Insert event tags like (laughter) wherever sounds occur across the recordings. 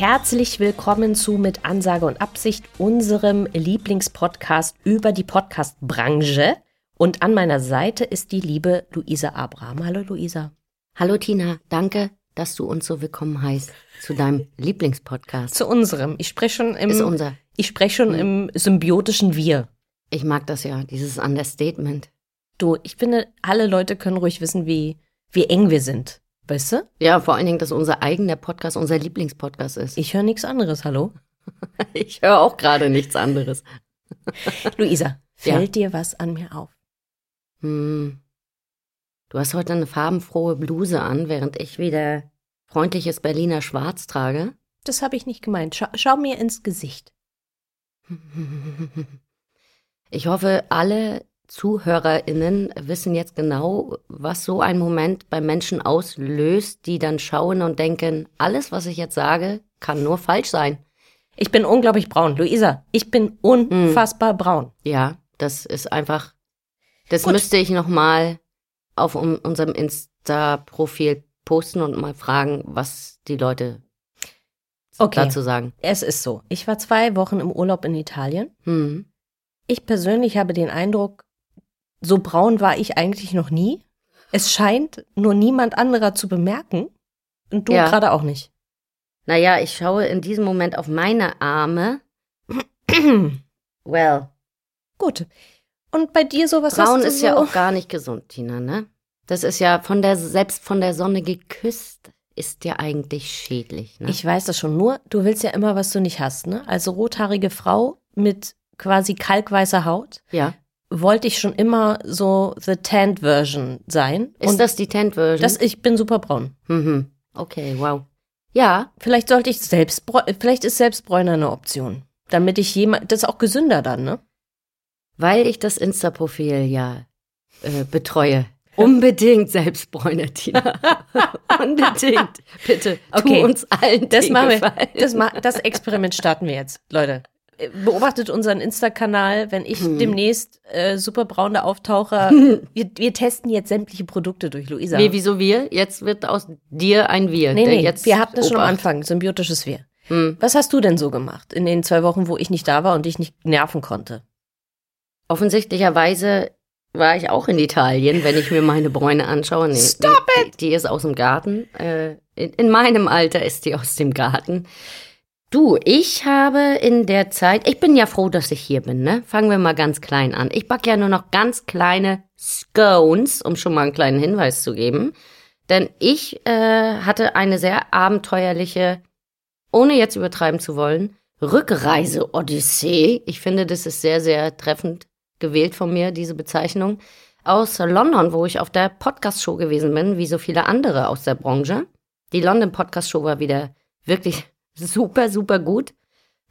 Herzlich willkommen zu Mit Ansage und Absicht, unserem Lieblingspodcast über die Podcastbranche. Und an meiner Seite ist die liebe Luisa Abraham. Hallo Luisa. Hallo Tina, danke, dass du uns so willkommen heißt zu deinem Lieblingspodcast. Zu unserem. Ich spreche schon im, Ist unser. ich spreche schon im symbiotischen Wir. Ich mag das ja, dieses Understatement. Du, ich finde, alle Leute können ruhig wissen, wie, wie eng wir sind. Weißt du? Ja, vor allen Dingen, dass unser eigener Podcast unser Lieblingspodcast ist. Ich höre nichts anderes. Hallo? (laughs) Ich höre auch gerade nichts anderes. (laughs) Luisa, Ja. fällt dir was an mir auf? Hm. Du hast heute eine farbenfrohe Bluse an, während ich wieder freundliches Berliner Schwarz trage. Das habe ich nicht gemeint. Schau, schau mir ins Gesicht. Ich hoffe, alle ZuhörerInnen wissen jetzt genau, was so ein Moment bei Menschen auslöst, die dann schauen und denken, alles, was ich jetzt sage, kann nur falsch sein. Ich bin unglaublich braun. Luisa, ich bin unfassbar braun. Ja, das ist einfach, das Gut. müsste ich nochmal auf un unserem Insta-Profil posten und mal fragen, was die Leute Okay. dazu sagen. Es ist so. Ich war zwei Wochen im Urlaub in Italien. Hm. Ich persönlich habe den Eindruck, so braun war ich eigentlich noch nie. Es scheint nur niemand anderer zu bemerken. Und du Ja. gerade auch nicht. Naja, ich schaue in diesem Moment auf meine Arme. (clears throat) Well, Gut. Und bei dir sowas braun hast du ist so? ja auch gar nicht gesund, Tina, ne? Das ist ja von der, selbst von der Sonne geküsst, ist ja eigentlich schädlich, ne? Ich weiß das schon. Nur, du willst ja immer, was du nicht hast, ne? Also rothaarige Frau mit quasi kalkweißer Haut. ja. Wollte ich schon immer so the tanned Version sein. Ist Und das die Tent-Version? das, ich bin super braun. Mhm. Okay, wow. Ja, Vielleicht sollte ich selbst, vielleicht ist Selbstbräuner eine Option. Damit ich jemand, das ist auch gesünder dann, ne? weil ich das Insta-Profil ja äh, betreue. Unbedingt Selbstbräuner, Tina. (laughs) Unbedingt. Bitte, Okay. tu uns allen Das den machen wir. Das, das Experiment starten wir jetzt, Leute. Beobachtet unseren Insta-Kanal, wenn ich demnächst äh, super braune auftauche. (laughs) wir, wir testen jetzt sämtliche Produkte durch, Luisa. Nee, wieso wir? Jetzt wird aus dir ein Wir. nee, nee, jetzt wir hatten das schon am. Anfang, symbiotisches Wir. Hm. Was hast du denn so gemacht in den zwei Wochen, wo ich nicht da war und dich nicht nerven konnte? Offensichtlicherweise war ich auch in Italien, wenn ich mir meine Bräune anschaue. Nee, Stop die, die ist aus dem Garten. Äh, in, in meinem Alter ist die aus dem Garten. Du, ich habe in der Zeit, ich bin ja froh, dass ich hier bin, ne? Fangen wir mal ganz klein an. Ich backe ja nur noch ganz kleine Scones, um schon mal einen kleinen Hinweis zu geben. Denn ich äh, hatte eine sehr abenteuerliche, ohne jetzt übertreiben zu wollen, Rückreise-Odyssee. Ich finde, das ist sehr, sehr treffend gewählt von mir, diese Bezeichnung. Aus London, wo ich auf der Podcast-Show gewesen bin, wie so viele andere aus der Branche. Die London Podcast-Show war wieder wirklich super, super gut.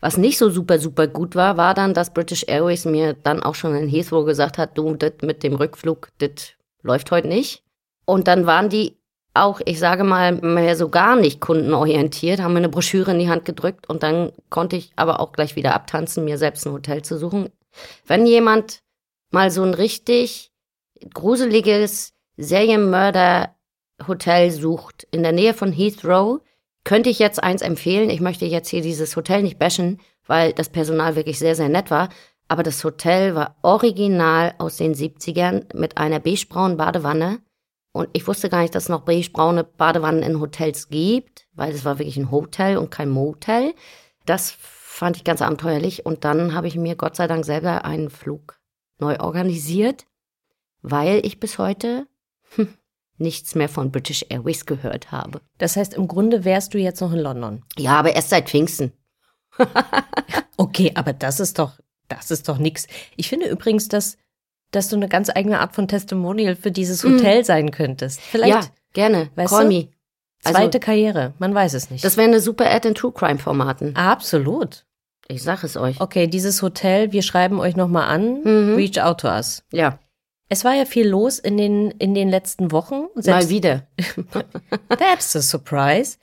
Was nicht so super, super gut war, war dann, dass British Airways mir dann auch schon in Heathrow gesagt hat, du, das mit dem Rückflug, das läuft heute nicht. Und dann waren die auch, ich sage mal, mehr so gar nicht kundenorientiert, haben mir eine Broschüre in die Hand gedrückt und dann konnte ich aber auch gleich wieder abtanzen, mir selbst ein Hotel zu suchen. Wenn jemand mal so ein richtig gruseliges Serienmörder-Hotel sucht in der Nähe von Heathrow, könnte ich jetzt eins empfehlen. Ich möchte jetzt hier dieses Hotel nicht bashen, weil das Personal wirklich sehr, sehr nett war. Aber das Hotel war original aus den 70ern mit einer beigebraunen Badewanne. Und ich wusste gar nicht, dass es noch beigebraune Badewannen in Hotels gibt, weil es war wirklich ein Hotel und kein Motel. Das fand ich ganz abenteuerlich. Und dann habe ich mir Gott sei Dank selber einen Flug neu organisiert. weil ich bis heute hm, nichts mehr von British Airways gehört habe. Das heißt, im Grunde wärst du jetzt noch in London. Ja, aber erst seit Pfingsten. (laughs) Okay, aber das ist doch, das ist doch nix. Ich finde übrigens, dass, dass du eine ganz eigene Art von Testimonial für dieses Hotel sein könntest. Vielleicht ja, gerne. weißt Call du? me. Also, zweite Karriere, man weiß es nicht. das wäre eine super Ad in True Crime Formaten. Absolut. Ich sag es euch. Okay, dieses Hotel, wir schreiben euch nochmal an. Mhm. Reach out to us. Ja, Es war ja viel los in den, in den letzten Wochen. mal wieder. (laughs) That's a surprise.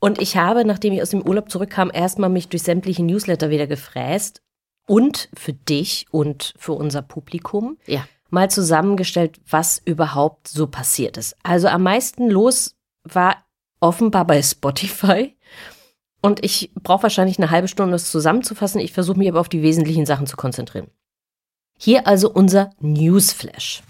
Und ich habe, nachdem ich aus dem Urlaub zurückkam, erstmal mich durch sämtliche Newsletter wieder gefräst und für dich und für unser Publikum Ja. mal zusammengestellt, was überhaupt so passiert ist. Also am meisten los war offenbar bei Spotify. Und ich brauche wahrscheinlich eine halbe Stunde, das zusammenzufassen. Ich versuche mich aber auf die wesentlichen Sachen zu konzentrieren. Hier also unser Newsflash.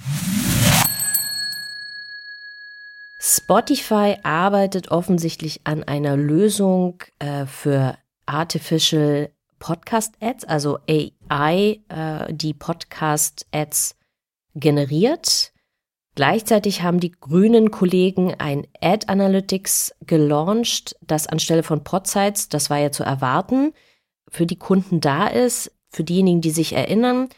Spotify arbeitet offensichtlich an einer Lösung äh, für Artificial Podcast Ads, also AI, äh, die Podcast Ads generiert. Gleichzeitig haben die grünen Kollegen ein Ad Analytics gelauncht, das anstelle von Podsites, das war ja zu erwarten, für die Kunden da ist. Für diejenigen, die sich erinnern,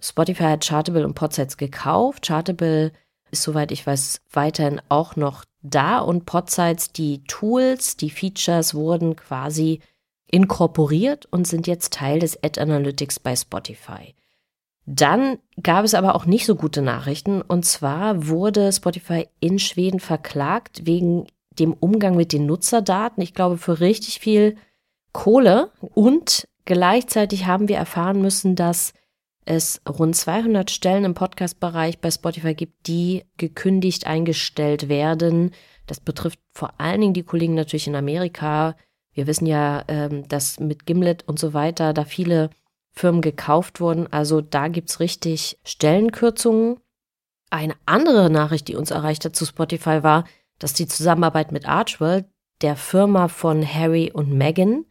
Spotify hat Chartable und Podsites gekauft. Chartable ist, soweit ich weiß, weiterhin auch noch da und Podsites, die Tools, die Features wurden quasi inkorporiert und sind jetzt Teil des Ad Analytics bei Spotify. Dann gab es aber auch nicht so gute Nachrichten und zwar wurde Spotify in Schweden verklagt wegen dem Umgang mit den Nutzerdaten. Ich glaube für richtig viel Kohle und gleichzeitig haben wir erfahren müssen, dass es rund 200 Stellen im Podcast-Bereich bei Spotify gibt, die gekündigt eingestellt werden. Das betrifft vor allen Dingen die Kollegen natürlich in Amerika. Wir wissen ja, ähm, dass mit Gimlet und so weiter da viele Firmen gekauft wurden. Also da gibt's richtig Stellenkürzungen. Eine andere Nachricht, die uns erreicht hat zu Spotify, war, dass die Zusammenarbeit mit Archwell, der Firma von Harry und Meghan,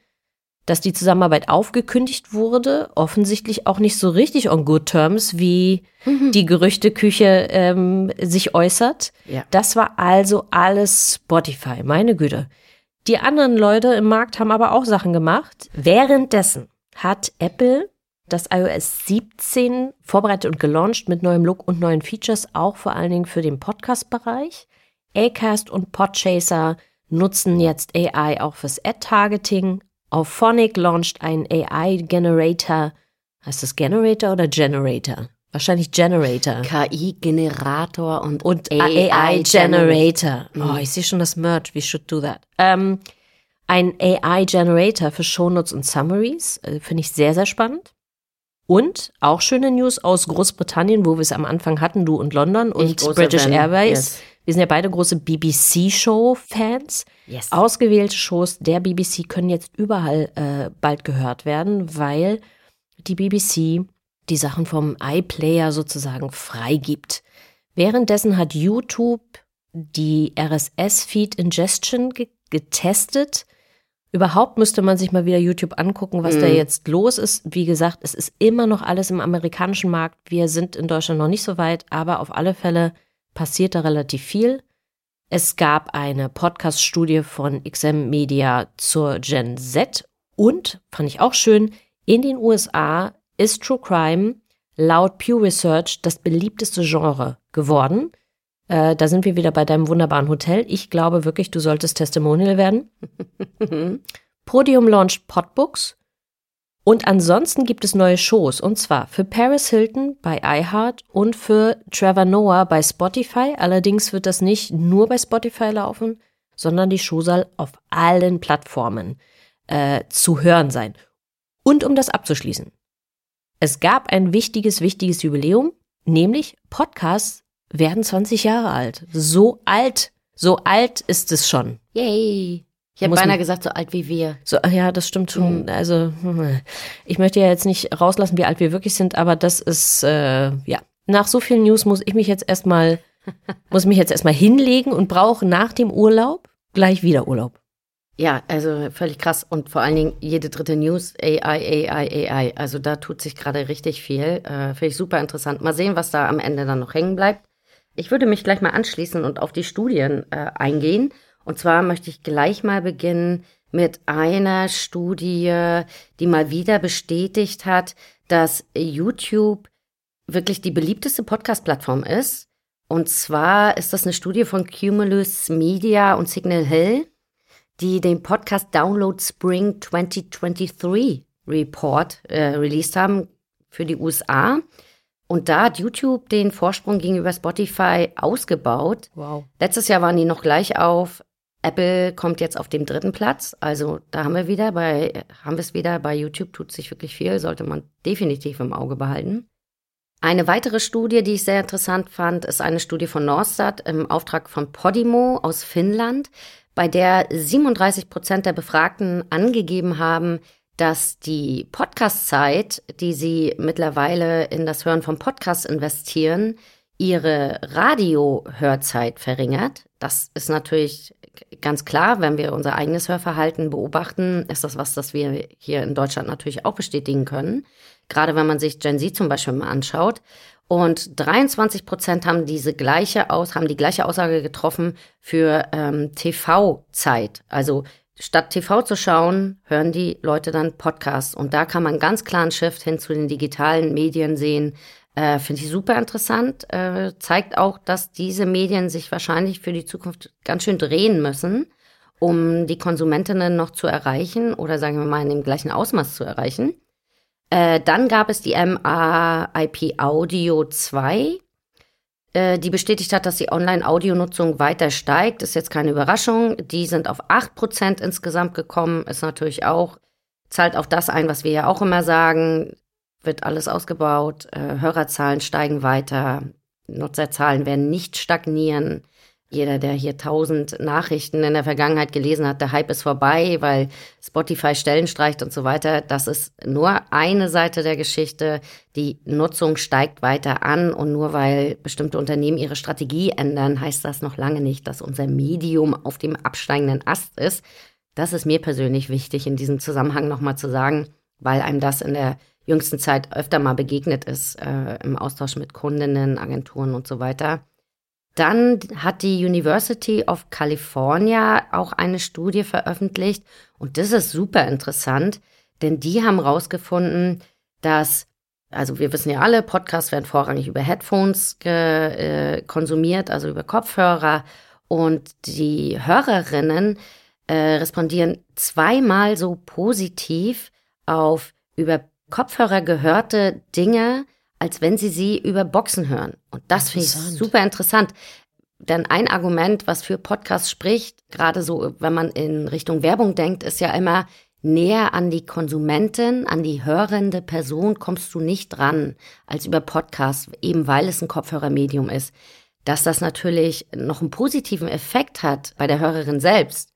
dass die Zusammenarbeit aufgekündigt wurde, offensichtlich auch nicht so richtig on good terms, wie die Gerüchteküche ähm, sich äußert. Ja. Das war also alles Spotify, meine Güte. Die anderen Leute im Markt haben aber auch Sachen gemacht. Währenddessen hat Apple das iOS 17 vorbereitet und gelauncht mit neuem Look und neuen Features, auch vor allen Dingen für den Podcast-Bereich. Acast und Podchaser nutzen jetzt AI auch fürs Ad-Targeting. Auphonic launcht ein AI-Generator. Heißt das Generator oder Generator? Wahrscheinlich Generator. KI-Generator und, Und AI AI Generator. Oh, ich sehe schon das Merch. We should do that. Ähm, ein AI Generator für Shownotes und Summaries. Äh, Finde ich sehr, sehr spannend. Und auch schöne News aus Großbritannien, wo wir es am Anfang hatten, du und London und British Fan, Airways. yes. Wir sind ja beide große BBC-Show-Fans. Yes. Ausgewählte Shows der BBC können jetzt überall äh, bald gehört werden, weil die BBC die Sachen vom iPlayer sozusagen freigibt. Währenddessen hat YouTube die RSS-Feed Ingestion ge getestet. Überhaupt müsste man sich mal wieder YouTube angucken, was da jetzt los ist. Wie gesagt, es ist immer noch alles im amerikanischen Markt. Wir sind in Deutschland noch nicht so weit, aber auf alle Fälle passiert da relativ viel. Es gab eine Podcast-Studie von XM Media zur Gen Z und, fand ich auch schön, in den USA ist True Crime laut Pew Research das beliebteste Genre geworden. Äh, da sind wir wieder bei deinem wunderbaren Hotel. Ich glaube wirklich, du solltest Testimonial werden. (laughs) Podium launcht Podbooks. Und ansonsten gibt es neue Shows. Und zwar für Paris Hilton bei iHeart und für Trevor Noah bei Spotify. Allerdings wird das nicht nur bei Spotify laufen, sondern die Show soll auf allen Plattformen äh, zu hören sein. Und um das abzuschließen. Es gab ein wichtiges, wichtiges Jubiläum, nämlich Podcasts werden 20 Jahre alt. So alt, so alt ist es schon. Yay. Ich habe beinahe gesagt, so alt wie wir. So, ja, das stimmt schon. Also, hm, ich möchte ja jetzt nicht rauslassen, wie alt wir wirklich sind, aber das ist, äh, ja. Nach so vielen News muss ich mich jetzt erstmal, (laughs) muss mich jetzt erstmal hinlegen und brauche nach dem Urlaub gleich wieder Urlaub. Ja, also völlig krass. Und vor allen Dingen jede dritte News, AI, AI, AI. Also da tut sich gerade richtig viel. Äh, Finde ich super interessant. Mal sehen, was da am Ende dann noch hängen bleibt. Ich würde mich gleich mal anschließen und auf die Studien äh, eingehen. Und zwar möchte ich gleich mal beginnen mit einer Studie, die mal wieder bestätigt hat, dass YouTube wirklich die beliebteste Podcast-Plattform ist. Und zwar ist das eine Studie von Cumulus Media und Signal Hill, die den Podcast Download Spring 2023 Report äh, released haben für die USA. Und da hat YouTube den Vorsprung gegenüber Spotify ausgebaut. Wow. Letztes Jahr waren die noch gleich auf. Apple kommt jetzt auf dem dritten Platz. Also da haben wir wieder bei, haben wir es wieder. Bei YouTube tut sich wirklich viel, sollte man definitiv im Auge behalten. Eine weitere Studie, die ich sehr interessant fand, ist eine Studie von Norstat im Auftrag von Podimo aus Finnland, bei der 37 Prozent der Befragten angegeben haben, dass die Podcast-Zeit, die sie mittlerweile in das Hören von Podcasts investieren, ihre Radiohörzeit verringert. Das ist natürlich ganz klar, wenn wir unser eigenes Hörverhalten beobachten, ist das was, das wir hier in Deutschland natürlich auch bestätigen können. Gerade wenn man sich Gen Z zum Beispiel mal anschaut. Und 23 Prozent haben diese gleiche aus, haben die gleiche Aussage getroffen für ähm, TV-Zeit. Also statt TV zu schauen, hören die Leute dann Podcasts. Und da kann man ganz klar einen Shift hin zu den digitalen Medien sehen. Äh, Finde ich super interessant. Äh, zeigt auch, dass diese Medien sich wahrscheinlich für die Zukunft ganz schön drehen müssen, um die Konsumentinnen noch zu erreichen oder sagen wir mal in dem gleichen Ausmaß zu erreichen. Äh, dann gab es die MAIP Audio 2, äh, die bestätigt hat, dass die Online-Audionutzung weiter steigt. Ist jetzt keine Überraschung. Die sind auf 8% insgesamt gekommen. Ist natürlich auch, zahlt auf das ein, was wir ja auch immer sagen. Wird alles ausgebaut. Äh, Hörerzahlen steigen weiter. Nutzerzahlen werden nicht stagnieren. Jeder, der hier tausend Nachrichten in der Vergangenheit gelesen hat, der Hype ist vorbei, weil Spotify Stellen streicht und so weiter. Das ist nur eine Seite der Geschichte. Die Nutzung steigt weiter an und nur weil bestimmte Unternehmen ihre Strategie ändern, heißt das noch lange nicht, dass unser Medium auf dem absteigenden Ast ist. Das ist mir persönlich wichtig in diesem Zusammenhang nochmal zu sagen, weil einem das in der jüngsten Zeit öfter mal begegnet ist äh, im Austausch mit Kundinnen, Agenturen und so weiter. Dann hat die University of California auch eine Studie veröffentlicht und das ist super interessant, denn die haben herausgefunden, dass, also wir wissen ja alle, Podcasts werden vorrangig über Headphones äh, konsumiert, also über Kopfhörer und die Hörerinnen äh, respondieren zweimal so positiv auf über Kopfhörer gehörte Dinge, als wenn sie sie über Boxen hören. Und das finde ich super interessant. Denn ein Argument, was für Podcasts spricht, gerade so, wenn man in Richtung Werbung denkt, ist ja immer, näher an die Konsumentin, an die hörende Person kommst du nicht dran als über Podcasts, eben weil es ein Kopfhörermedium ist. Dass das natürlich noch einen positiven Effekt hat bei der Hörerin selbst,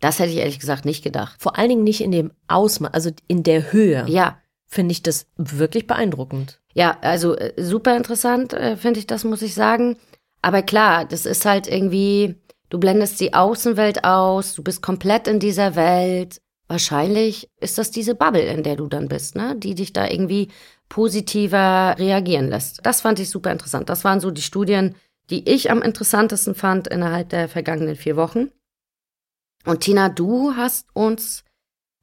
das hätte ich ehrlich gesagt nicht gedacht. Vor allen Dingen nicht in dem Ausmaß, also in der Höhe. Ja. Finde ich das wirklich beeindruckend. Ja, also äh, super interessant, äh, finde ich das, muss ich sagen. Aber klar, das ist halt irgendwie, du blendest die Außenwelt aus, du bist komplett in dieser Welt. Wahrscheinlich ist das diese Bubble, in der du dann bist, ne? Die dich da irgendwie positiver reagieren lässt. Das fand ich super interessant. Das waren so die Studien, die ich am interessantesten fand innerhalb der vergangenen vier Wochen. Und Tina, du hast uns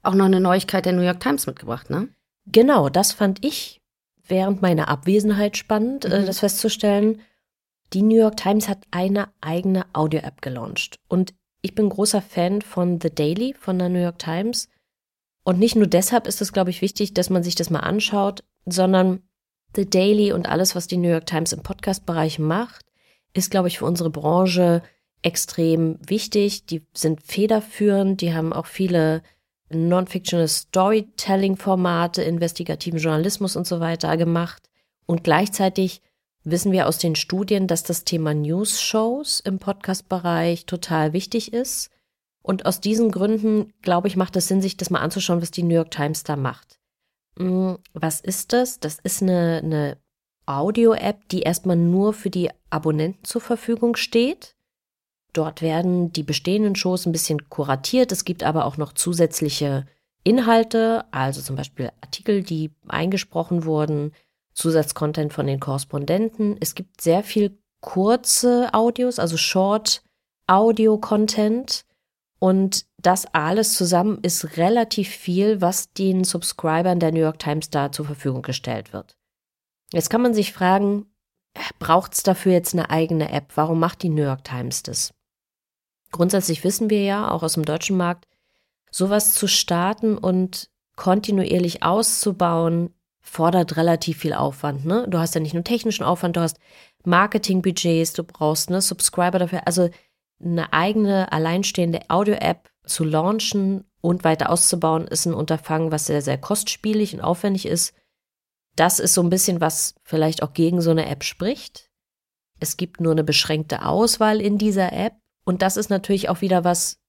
auch noch eine Neuigkeit der New York Times mitgebracht, ne? Genau, das fand ich während meiner Abwesenheit spannend, äh, mhm. das festzustellen. Die New York Times hat eine eigene Audio-App gelauncht. Und ich bin großer Fan von The Daily von der New York Times. Und nicht nur deshalb ist es, glaube ich, wichtig, dass man sich das mal anschaut, sondern The Daily und alles, was die New York Times im Podcast-Bereich macht, ist, glaube ich, für unsere Branche extrem wichtig. Die sind federführend, die haben auch viele Non-Fictional Storytelling-Formate, investigativen Journalismus und so weiter gemacht. Und gleichzeitig wissen wir aus den Studien, dass das Thema News-Shows im Podcast-Bereich total wichtig ist. Und aus diesen Gründen, glaube ich, macht es Sinn, sich das mal anzuschauen, was die New York Times da macht. Hm, was ist das? Das ist eine, eine Audio-App, die erstmal nur für die Abonnenten zur Verfügung steht. Dort werden die bestehenden Shows ein bisschen kuratiert. Es gibt aber auch noch zusätzliche Inhalte, also zum Beispiel Artikel, die eingesprochen wurden, Zusatzcontent von den Korrespondenten. Es gibt sehr viel kurze Audios, also Short Audio Content. Und das alles zusammen ist relativ viel, was den Subscribern der New York Times da zur Verfügung gestellt wird. Jetzt kann man sich fragen, braucht es dafür jetzt eine eigene App? Warum macht die New York Times das? Grundsätzlich wissen wir ja, auch aus dem deutschen Markt, sowas zu starten und kontinuierlich auszubauen, fordert relativ viel Aufwand. Ne? Du hast ja nicht nur technischen Aufwand, du hast Marketingbudgets, du brauchst ne, Subscriber dafür. Also eine eigene alleinstehende Audio-App zu launchen und weiter auszubauen, ist ein Unterfangen, was sehr, sehr kostspielig und aufwendig ist. Das ist so ein bisschen, was vielleicht auch gegen so eine App spricht. Es gibt nur eine beschränkte Auswahl in dieser App. Und das ist natürlich auch wieder was,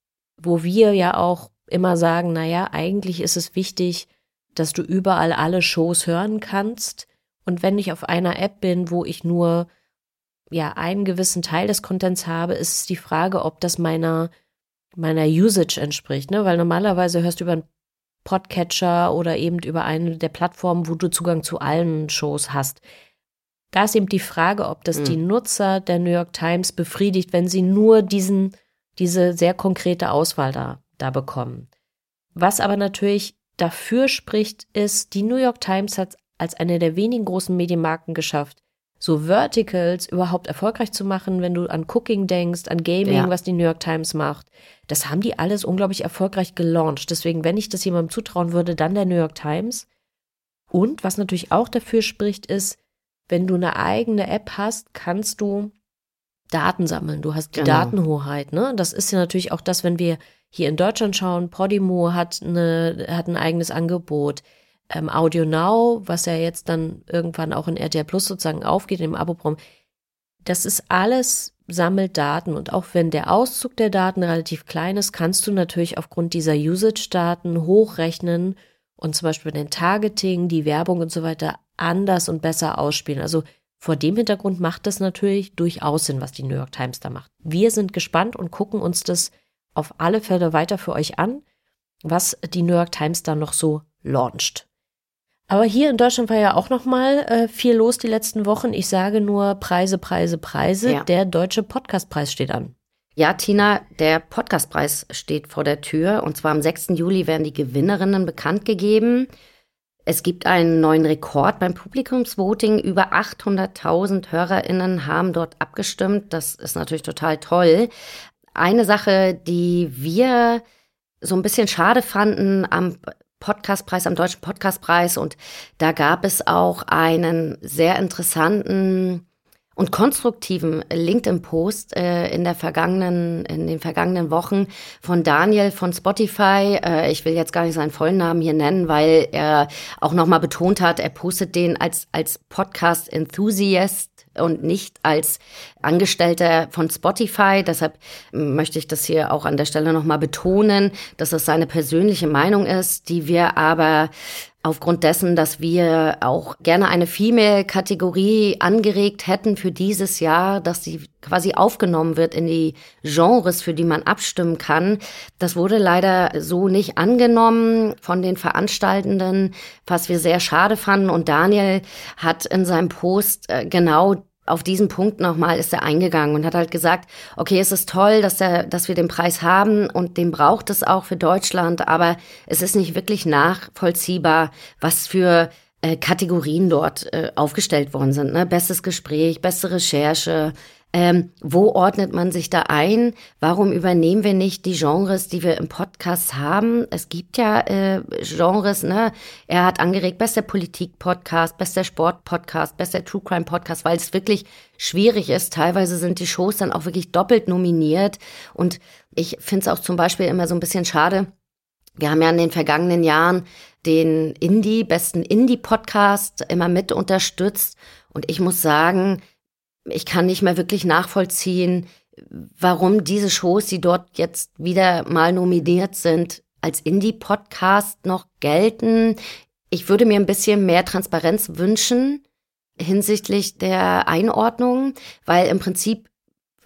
wo wir ja auch immer sagen, na ja, eigentlich ist es wichtig, dass du überall alle Shows hören kannst. Und wenn ich auf einer App bin, wo ich nur ja einen gewissen Teil des Contents habe, ist es die Frage, ob das meiner meiner Usage entspricht, ne? Weil normalerweise hörst du über einen Podcatcher oder eben über eine der Plattformen, wo du Zugang zu allen Shows hast. Da ist eben die Frage, ob das mhm. die Nutzer der New York Times befriedigt, wenn sie nur diesen, diese sehr konkrete Auswahl da, da bekommen. Was aber natürlich dafür spricht, ist, die New York Times hat als eine der wenigen großen Medienmarken geschafft, so Verticals überhaupt erfolgreich zu machen, wenn du an Cooking denkst, an Gaming, ja. was die New York Times macht. Das haben die alles unglaublich erfolgreich gelauncht. Deswegen, wenn ich das jemandem zutrauen würde, dann der New York Times. Und was natürlich auch dafür spricht, ist, wenn du eine eigene App hast, kannst du Daten sammeln. Du hast die genau. Datenhoheit, ne? Das ist ja natürlich auch das, wenn wir hier in Deutschland schauen. Podimo hat eine, hat ein eigenes Angebot ähm, Audio Now, was ja jetzt dann irgendwann auch in RTL Plus sozusagen aufgeht im Abo-Programm, das ist alles sammelt Daten und auch wenn der Auszug der Daten relativ klein ist, kannst du natürlich aufgrund dieser Usage-Daten hochrechnen und zum Beispiel den Targeting, die Werbung und so weiter anders und besser ausspielen. Also vor dem Hintergrund macht das natürlich durchaus Sinn, was die New York Times da macht. Wir sind gespannt und gucken uns das auf alle Fälle weiter für euch an, was die New York Times da noch so launcht. Aber hier in Deutschland war ja auch noch mal äh, viel los die letzten Wochen. Ich sage nur Preise, Preise, Preise. Ja. Der deutsche Podcastpreis steht an. Ja, Tina, der Podcastpreis steht vor der Tür. Und zwar am 6. Juli werden die Gewinnerinnen bekannt gegeben. Es gibt einen neuen Rekord beim Publikumsvoting. Über 800.000 HörerInnen haben dort abgestimmt. Das ist natürlich total toll. Eine Sache, die wir so ein bisschen schade fanden am Podcastpreis, am Deutschen Podcastpreis. Und da gab es auch einen sehr interessanten und konstruktiven LinkedIn-Post äh, in der vergangenen, in den vergangenen Wochen von Daniel von Spotify. Äh, ich will jetzt gar nicht seinen vollen Namen hier nennen, weil er auch nochmal betont hat, er postet den als, als Podcast-Enthusiast und nicht als Angestellter von Spotify. Deshalb möchte ich das hier auch an der Stelle nochmal betonen, dass das seine persönliche Meinung ist, die wir aber aufgrund dessen, dass wir auch gerne eine Female-Kategorie angeregt hätten für dieses Jahr, dass sie quasi aufgenommen wird in die Genres, für die man abstimmen kann. Das wurde leider so nicht angenommen von den Veranstaltenden, was wir sehr schade fanden. Und Daniel hat in seinem Post äh, genau auf diesen Punkt nochmal ist er eingegangen und hat halt gesagt, okay, es ist toll, dass, er, dass wir den Preis haben und den braucht es auch für Deutschland, aber es ist nicht wirklich nachvollziehbar, was für äh, Kategorien dort äh, aufgestellt worden sind. Ne? Bestes Gespräch, beste Recherche, ähm, wo ordnet man sich da ein? Warum übernehmen wir nicht die Genres, die wir im Podcast haben? Es gibt ja äh, Genres, ne? Er hat angeregt, bester Politik-Podcast, bester Sport-Podcast, bester True Crime-Podcast, weil es wirklich schwierig ist. Teilweise sind die Shows dann auch wirklich doppelt nominiert. Und ich finde es auch zum Beispiel immer so ein bisschen schade. Wir haben ja in den vergangenen Jahren den Indie, besten Indie-Podcast immer mit unterstützt. Und ich muss sagen, ich kann nicht mehr wirklich nachvollziehen, warum diese Shows, die dort jetzt wieder mal nominiert sind, als Indie-Podcast noch gelten. Ich würde mir ein bisschen mehr Transparenz wünschen hinsichtlich der Einordnung, weil im Prinzip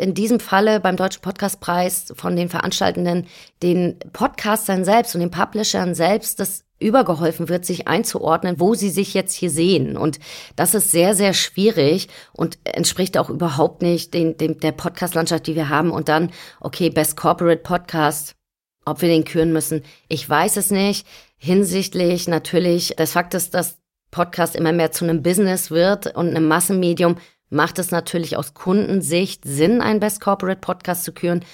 in diesem Falle beim Deutschen Podcastpreis von den Veranstaltenden den Podcastern selbst und den Publishern selbst das übergeholfen wird, sich einzuordnen, wo sie sich jetzt hier sehen. Und das ist sehr, sehr schwierig und entspricht auch überhaupt nicht den, dem, der Podcast-Landschaft, die wir haben. Und dann, okay, Best Corporate Podcast, ob wir den küren müssen, ich weiß es nicht. Hinsichtlich natürlich des Faktes, dass Podcast immer mehr zu einem Business wird und einem Massenmedium, macht es natürlich aus Kundensicht Sinn, einen Best Corporate Podcast zu küren.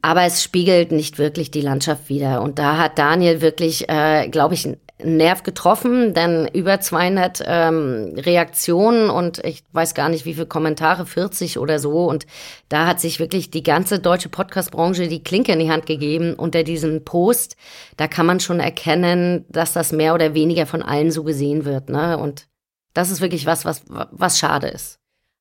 Aber es spiegelt nicht wirklich die Landschaft wider. Und da hat Daniel wirklich, äh, glaube ich, einen Nerv getroffen, denn über 200 ähm, Reaktionen und ich weiß gar nicht, wie viele Kommentare, 40 oder so. Und da hat sich wirklich die ganze deutsche Podcast-Branche die Klinke in die Hand gegeben unter diesem Post. Da kann man schon erkennen, dass das mehr oder weniger von allen so gesehen wird. Ne? Und das ist wirklich was, was, was schade ist.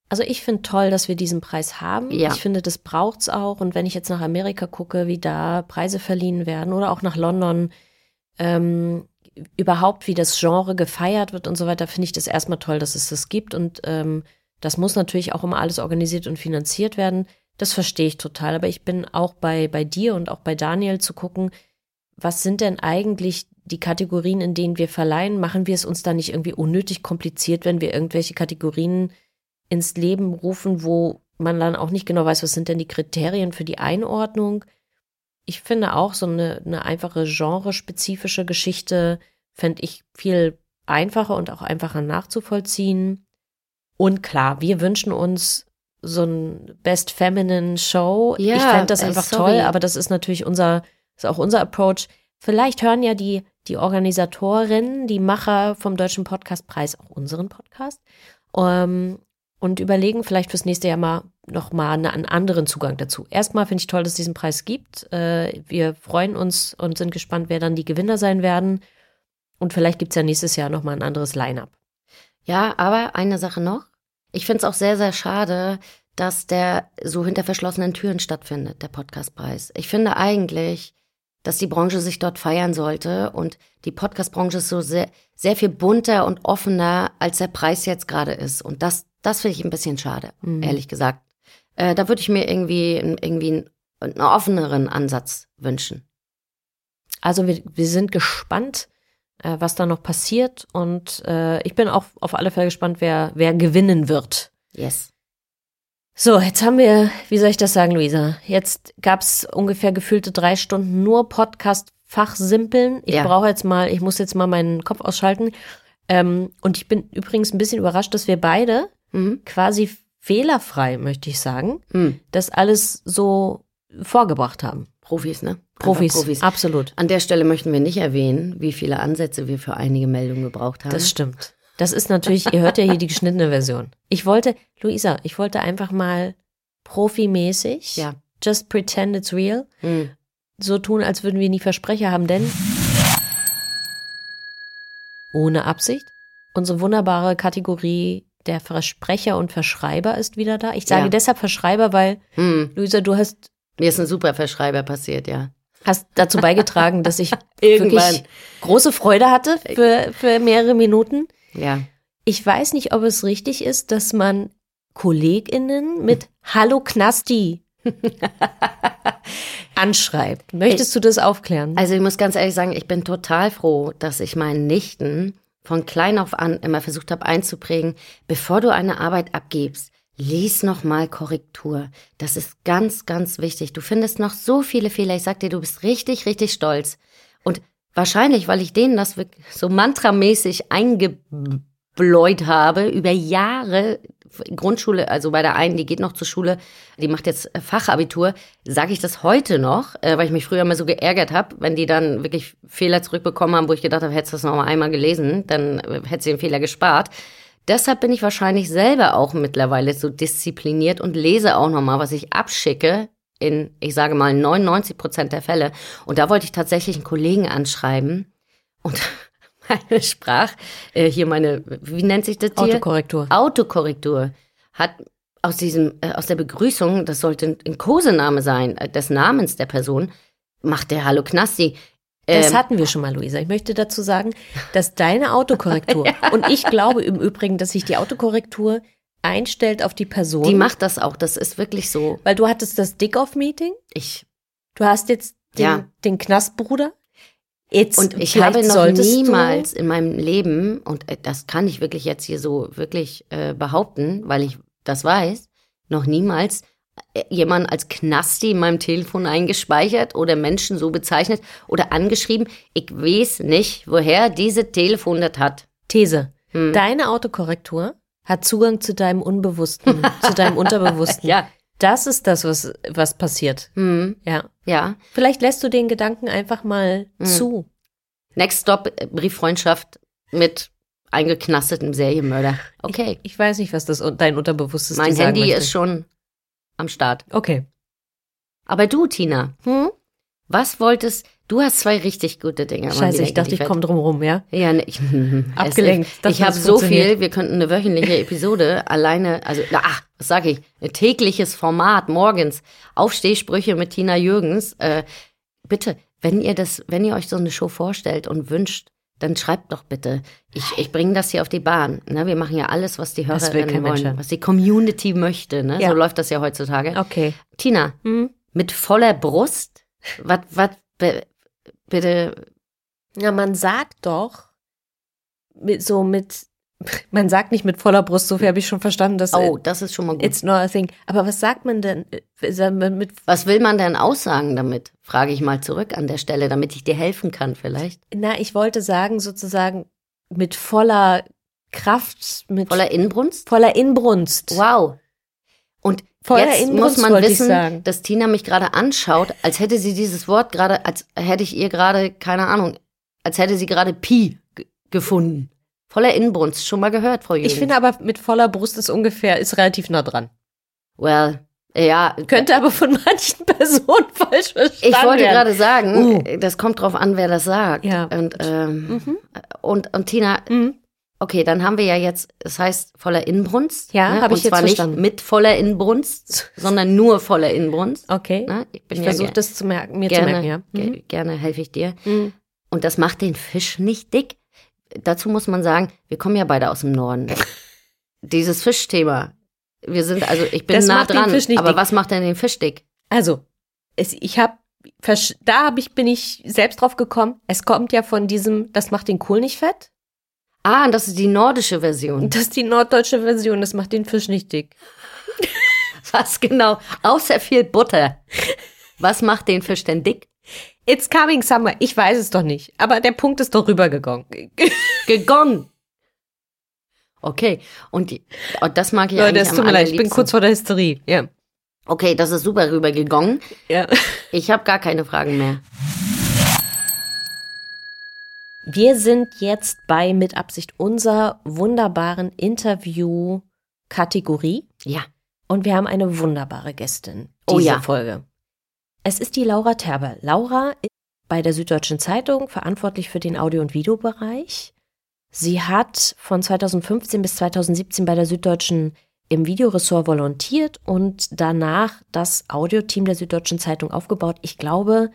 Also ich finde toll, dass wir diesen Preis haben. Ja. Ich finde, das braucht's auch. Und wenn ich jetzt nach Amerika gucke, wie da Preise verliehen werden oder auch nach London, ähm, überhaupt wie das Genre gefeiert wird und so weiter, finde ich das erstmal toll, dass es das gibt. Und ähm, das muss natürlich auch immer alles organisiert und finanziert werden. Das verstehe ich total. Aber ich bin auch bei, bei dir und auch bei Daniel zu gucken, was sind denn eigentlich die Kategorien, in denen wir verleihen? Machen wir es uns da nicht irgendwie unnötig kompliziert, wenn wir irgendwelche Kategorien ins Leben rufen, wo man dann auch nicht genau weiß, was sind denn die Kriterien für die Einordnung. Ich finde auch so eine, eine einfache genrespezifische Geschichte fände ich viel einfacher und auch einfacher nachzuvollziehen. Und klar, wir wünschen uns so ein Best Feminine Show. Ja, ich fände das einfach sorry. toll, aber das ist natürlich unser, ist auch unser Approach. Vielleicht hören ja die, die Organisatorinnen, die Macher vom Deutschen Podcastpreis auch unseren Podcast. Um, ähm, und überlegen vielleicht fürs nächste Jahr mal noch mal einen anderen Zugang dazu. Erstmal finde ich toll, dass es diesen Preis gibt. Äh, wir freuen uns und sind gespannt, wer dann die Gewinner sein werden. Und vielleicht gibt es ja nächstes Jahr noch mal ein anderes Line-up. Ja, aber eine Sache noch. Ich finde es auch sehr, sehr schade, dass der so hinter verschlossenen Türen stattfindet, der Podcastpreis. Ich finde eigentlich, dass die Branche sich dort feiern sollte und die Podcastbranche ist so sehr, sehr viel bunter und offener, als der Preis jetzt gerade ist. Und das das finde ich ein bisschen schade, mhm. ehrlich gesagt. Äh, da würde ich mir irgendwie, irgendwie einen, offeneren Ansatz wünschen. Also wir, wir sind gespannt, äh, was da noch passiert. Und äh, ich bin auch auf alle Fälle gespannt, wer, wer gewinnen wird. Yes. So, jetzt haben wir, wie soll ich das sagen, Luisa? Jetzt gab es ungefähr gefühlte drei Stunden nur Podcast-Fachsimpeln. Ich ja. brauche jetzt mal, ich muss jetzt mal meinen Kopf ausschalten. Ähm, und ich bin übrigens ein bisschen überrascht, dass wir beide mhm. quasi fehlerfrei, möchte ich sagen, mhm. das alles so vorgebracht haben. Profis, ne? Profis, Profis, absolut. An der Stelle möchten wir nicht erwähnen, wie viele Ansätze wir für einige Meldungen gebraucht haben. Das stimmt. Das ist natürlich, ihr hört ja hier die geschnittene Version. Ich wollte, Luisa, ich wollte einfach mal profimäßig, ja. just pretend it's real, mhm. so tun, als würden wir nie Versprecher haben, denn ohne Absicht, unsere wunderbare Kategorie der Versprecher und Verschreiber ist wieder da. Ich sage ja. deshalb Verschreiber, weil, hm. Luisa, du hast. Mir ist ein super Verschreiber passiert, ja. Hast dazu beigetragen, dass ich (laughs) wirklich große Freude hatte für, für mehrere Minuten. Ja. Ich weiß nicht, ob es richtig ist, dass man KollegInnen mit Hallo Knasti (laughs) anschreibt. Möchtest ich, du das aufklären? Also ich muss ganz ehrlich sagen, ich bin total froh, dass ich meinen Nichten von klein auf an immer versucht habe einzuprägen, bevor du eine Arbeit abgibst, lies noch mal Korrektur. Das ist ganz, ganz wichtig. Du findest noch so viele Fehler. Ich sag dir, du bist richtig, richtig stolz. Und wahrscheinlich, weil ich denen das so mantramäßig eingebläut habe, über Jahre Grundschule, also bei der einen, die geht noch zur Schule, die macht jetzt Fachabitur, sage ich das heute noch, äh, weil ich mich früher immer so geärgert habe, wenn die dann wirklich Fehler zurückbekommen haben, wo ich gedacht habe, hättest du das noch mal einmal gelesen, dann äh, hättest du den Fehler gespart. Deshalb bin ich wahrscheinlich selber auch mittlerweile so diszipliniert und lese auch noch mal, was ich abschicke in, ich sage mal, 99 Prozent der Fälle. Und da wollte ich tatsächlich einen Kollegen anschreiben und (laughs) meine Sprach, äh, hier meine, wie nennt sich das hier? Autokorrektur. Autokorrektur hat aus diesem, äh, aus der Begrüßung, das sollte ein Kosename sein, äh, des Namens der Person, macht der Hallo Knasti. Das ähm, hatten wir schon mal, Luisa. Ich möchte dazu sagen, dass deine Autokorrektur, (laughs) ja. und ich glaube im Übrigen, dass sich die Autokorrektur einstellt auf die Person. Die macht das auch. Das ist wirklich so. Weil du hattest das Dick-Off-Meeting. Ich Du hast jetzt den, Ja. den Knastbruder. Jetzt und ich habe noch niemals in meinem Leben und äh, das kann ich wirklich jetzt hier so wirklich äh, behaupten, weil ich das weiß, noch niemals äh, jemanden als Knasti in meinem Telefon eingespeichert oder Menschen so bezeichnet oder angeschrieben. Ich weiß nicht, woher diese Telefon das hat. These. Hm. Deine Autokorrektur hat Zugang zu deinem Unbewussten, zu deinem (laughs) Unterbewussten. Ja. Das ist das, was, was passiert. Hm, Ja. ja. Vielleicht lässt du den Gedanken einfach mal Hm. zu. Next Stop, äh, Brieffreundschaft mit eingeknastetem Serienmörder. Okay. Ich weiß nicht, was das dein Unterbewusstes mein dir sagen Handy möchte. ist schon am Start. Okay. Aber du, Tina, hm? was wolltest, du hast zwei richtig gute Dinge. Scheiße, ich dachte, ich komme drum rum, ja? Ja, ne, ich, (laughs) Abgelenkt. Es, Das ich habe so viel, wir könnten eine wöchentliche (laughs) Episode alleine, also, ach, was sag ich, ein tägliches Format morgens, Aufstehsprüche mit Tina Jürgens. Äh, bitte, wenn ihr das, wenn ihr euch so eine Show vorstellt und wünscht, dann schreibt doch bitte. Ich, ich bringe das hier auf die Bahn. Ne? Wir machen ja alles, was die Hörerinnen Mensch wollen, hören. was die Community möchte. Ne? Ja. So läuft das ja heutzutage. Okay. Tina, Hm? mit voller Brust? Was, was, bitte, Ja, man sagt doch, mit, so mit, (laughs) man sagt nicht mit voller Brust, so viel habe ich schon verstanden, dass oh, das ist schon mal gut. it's not a thing. Aber was sagt man denn äh, mit, Was will man denn aussagen damit? Frage ich mal zurück an der Stelle, damit ich dir helfen kann vielleicht. na, ich wollte sagen sozusagen mit voller Kraft, mit Voller Inbrunst? voller Inbrunst. Wow. Und Voller jetzt muss man wissen, dass Tina mich gerade anschaut, als hätte sie dieses Wort gerade, als hätte ich ihr gerade, keine Ahnung, als hätte sie gerade Pi ge- gefunden. Voller Inbrunst. Schon mal gehört, Frau Jürgens? Ich finde aber mit voller Brust ist ungefähr, ist relativ nah dran. Well, ja. Könnte aber von manchen (laughs) Personen falsch verstanden Ich wollte werden. gerade sagen, Uh. das kommt drauf an, wer das sagt. Ja. Und, ähm, Mhm. und, und Tina, Mhm. Okay, dann haben wir ja jetzt, das heißt voller Inbrunst. Ja, ne? hab ich Und zwar jetzt verstanden. nicht mit voller Inbrunst, sondern nur voller Inbrunst. Okay. Ne? Ich Ich ja versuche das zu merken, mir gerne, zu merken, ja. ge- Mhm. gerne helfe ich dir. Mhm. Und das macht den Fisch nicht dick. Dazu muss man sagen, wir kommen ja beide aus dem Norden. (laughs) Dieses Fischthema. Wir sind, also ich bin Das nah dran. Aber dick. was macht denn den Fisch dick? Also, es, ich habe, da hab ich, bin ich selbst drauf gekommen. Es kommt ja von diesem, das macht den Kohl nicht fett. Ah, und das ist die nordische Version. Das ist die norddeutsche Version, das macht den Fisch nicht dick. (laughs) Was genau? Außer viel Butter. Was macht den Fisch denn dick? It's coming summer. Ich weiß es doch nicht. Aber der Punkt ist doch rübergegangen. (laughs) Gegongen. Okay, und, die, und das mag ich Leute, eigentlich am tut mir leid, ich bin kurz vor der Hysterie. Ja. Okay, das ist super rübergegangen. ja. Ich habe gar keine Fragen mehr. Wir sind jetzt bei mit Absicht unserer wunderbaren Interview-Kategorie. Ja. Und wir haben eine wunderbare Gästin Oh diese ja. Folge. Es ist die Laura Terber. Laura ist bei der Süddeutschen Zeitung verantwortlich für den Audio- und Videobereich. Sie hat von 2015 bis 2017 bei der Süddeutschen im Videoressort volontiert und danach das Audioteam der Süddeutschen Zeitung aufgebaut. Ich glaube,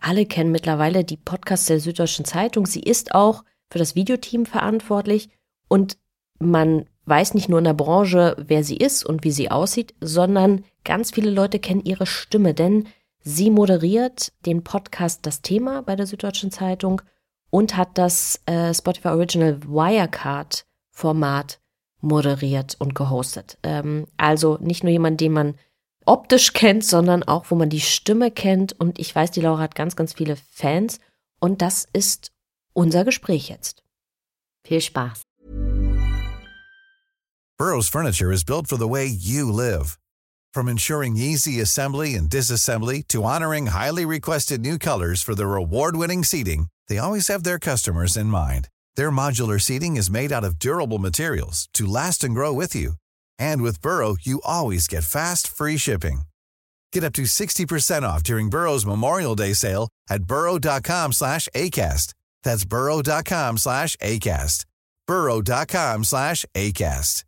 alle kennen mittlerweile die Podcasts der Süddeutschen Zeitung. Sie ist auch für das Videoteam verantwortlich und man weiß nicht nur in der Branche, wer sie ist und wie sie aussieht, sondern ganz viele Leute kennen ihre Stimme, denn sie moderiert den Podcast Das Thema bei der Süddeutschen Zeitung und hat das äh, Spotify Original Wirecard Format moderiert und gehostet. Ähm, also nicht nur jemand, den man optisch kennt, sondern auch, wo man die Stimme kennt. Und ich weiß, die Laura hat ganz, ganz viele Fans. Und das ist unser Gespräch jetzt. Viel Spaß. Burrow's furniture is built for the way you live. From ensuring easy assembly and disassembly to honoring highly requested new colors for their award-winning seating, they always have their customers in mind. Their modular seating is made out of durable materials to last and grow with you. And with Burrow, you always get fast, free shipping. Get up to 60% off during Burrow's Memorial Day sale at burrow.com slash ACAST. That's burrow.com slash ACAST. burrow.com slash ACAST.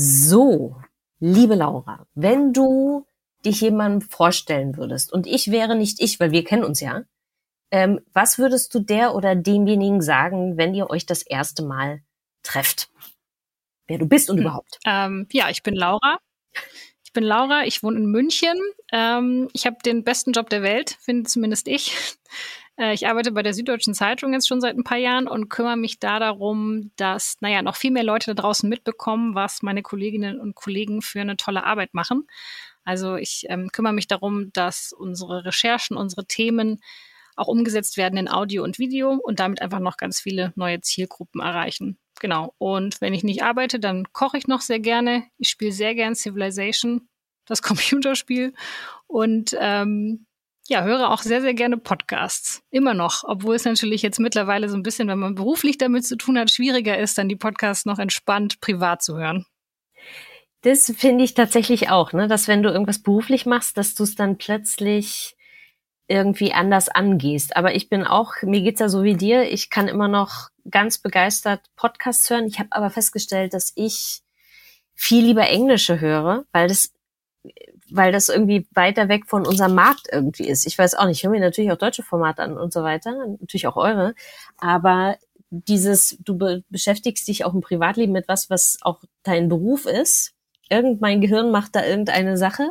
So, liebe Laura, wenn du dich jemandem vorstellen würdest und ich wäre nicht ich, weil wir kennen uns ja, Ähm, was würdest du der oder demjenigen sagen, wenn ihr euch das erste Mal trefft? Wer du bist und hm. überhaupt? Ähm, ja, ich bin Laura. Ich bin Laura, ich wohne in München. Ähm, ich habe den besten Job der Welt, finde zumindest ich. (laughs) Äh, ich arbeite bei der Süddeutschen Zeitung jetzt schon seit ein paar Jahren und kümmere mich da darum, dass, naja, noch viel mehr Leute da draußen mitbekommen, was meine Kolleginnen und Kollegen für eine tolle Arbeit machen. Also ich ähm, kümmere mich darum, dass unsere Recherchen, unsere Themen auch umgesetzt werden in Audio und Video und damit einfach noch ganz viele neue Zielgruppen erreichen. Genau. Und wenn ich nicht arbeite, dann koche ich noch sehr gerne. Ich spiele sehr gern Civilization, das (laughs) Computerspiel. Und ähm, ja, höre auch sehr, sehr gerne Podcasts. Immer noch, obwohl es natürlich jetzt mittlerweile so ein bisschen, wenn man beruflich damit zu tun hat, schwieriger ist, dann die Podcasts noch entspannt privat zu hören. Das finde ich tatsächlich auch, ne? dass wenn du irgendwas beruflich machst, dass du es dann plötzlich irgendwie anders angehst. Aber ich bin auch, mir geht's ja so wie dir, ich kann immer noch ganz begeistert Podcasts hören. Ich habe aber festgestellt, dass ich viel lieber Englische höre, weil das weil das irgendwie weiter weg von unserem Markt irgendwie ist. Ich weiß auch nicht, ich höre mir natürlich auch deutsche Formate an und so weiter, natürlich auch eure, aber dieses, du be beschäftigst dich auch im Privatleben mit was, was auch dein Beruf ist. Irgend mein Gehirn macht da irgendeine Sache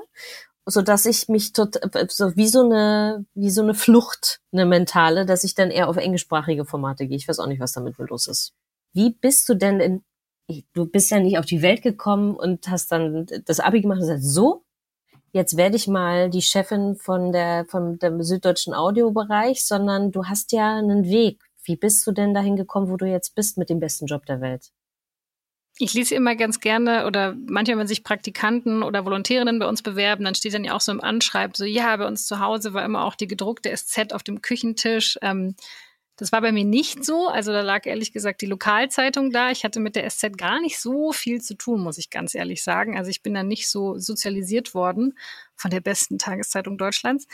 so dass ich mich tot, so wie so eine wie so eine Flucht eine mentale, dass ich dann eher auf englischsprachige Formate gehe. Ich weiß auch nicht, was damit los ist. Wie bist du denn in du bist ja nicht auf die Welt gekommen und hast dann das Abi gemacht und sagst so jetzt werde ich mal die Chefin von der von dem süddeutschen Audiobereich, sondern du hast ja einen Weg. Wie bist du denn dahin gekommen, wo du jetzt bist mit dem besten Job der Welt? Ich lese immer ganz gerne oder manchmal, wenn sich Praktikanten oder Volontärinnen bei uns bewerben, dann steht dann ja auch so im Anschreiben so, ja, bei uns zu Hause war immer auch die gedruckte SZ auf dem Küchentisch. Ähm, das war bei mir nicht so. Also da lag ehrlich gesagt die Lokalzeitung da. Ich hatte mit der SZ gar nicht so viel zu tun, muss ich ganz ehrlich sagen. Also ich bin da nicht so sozialisiert worden von der besten Tageszeitung Deutschlands.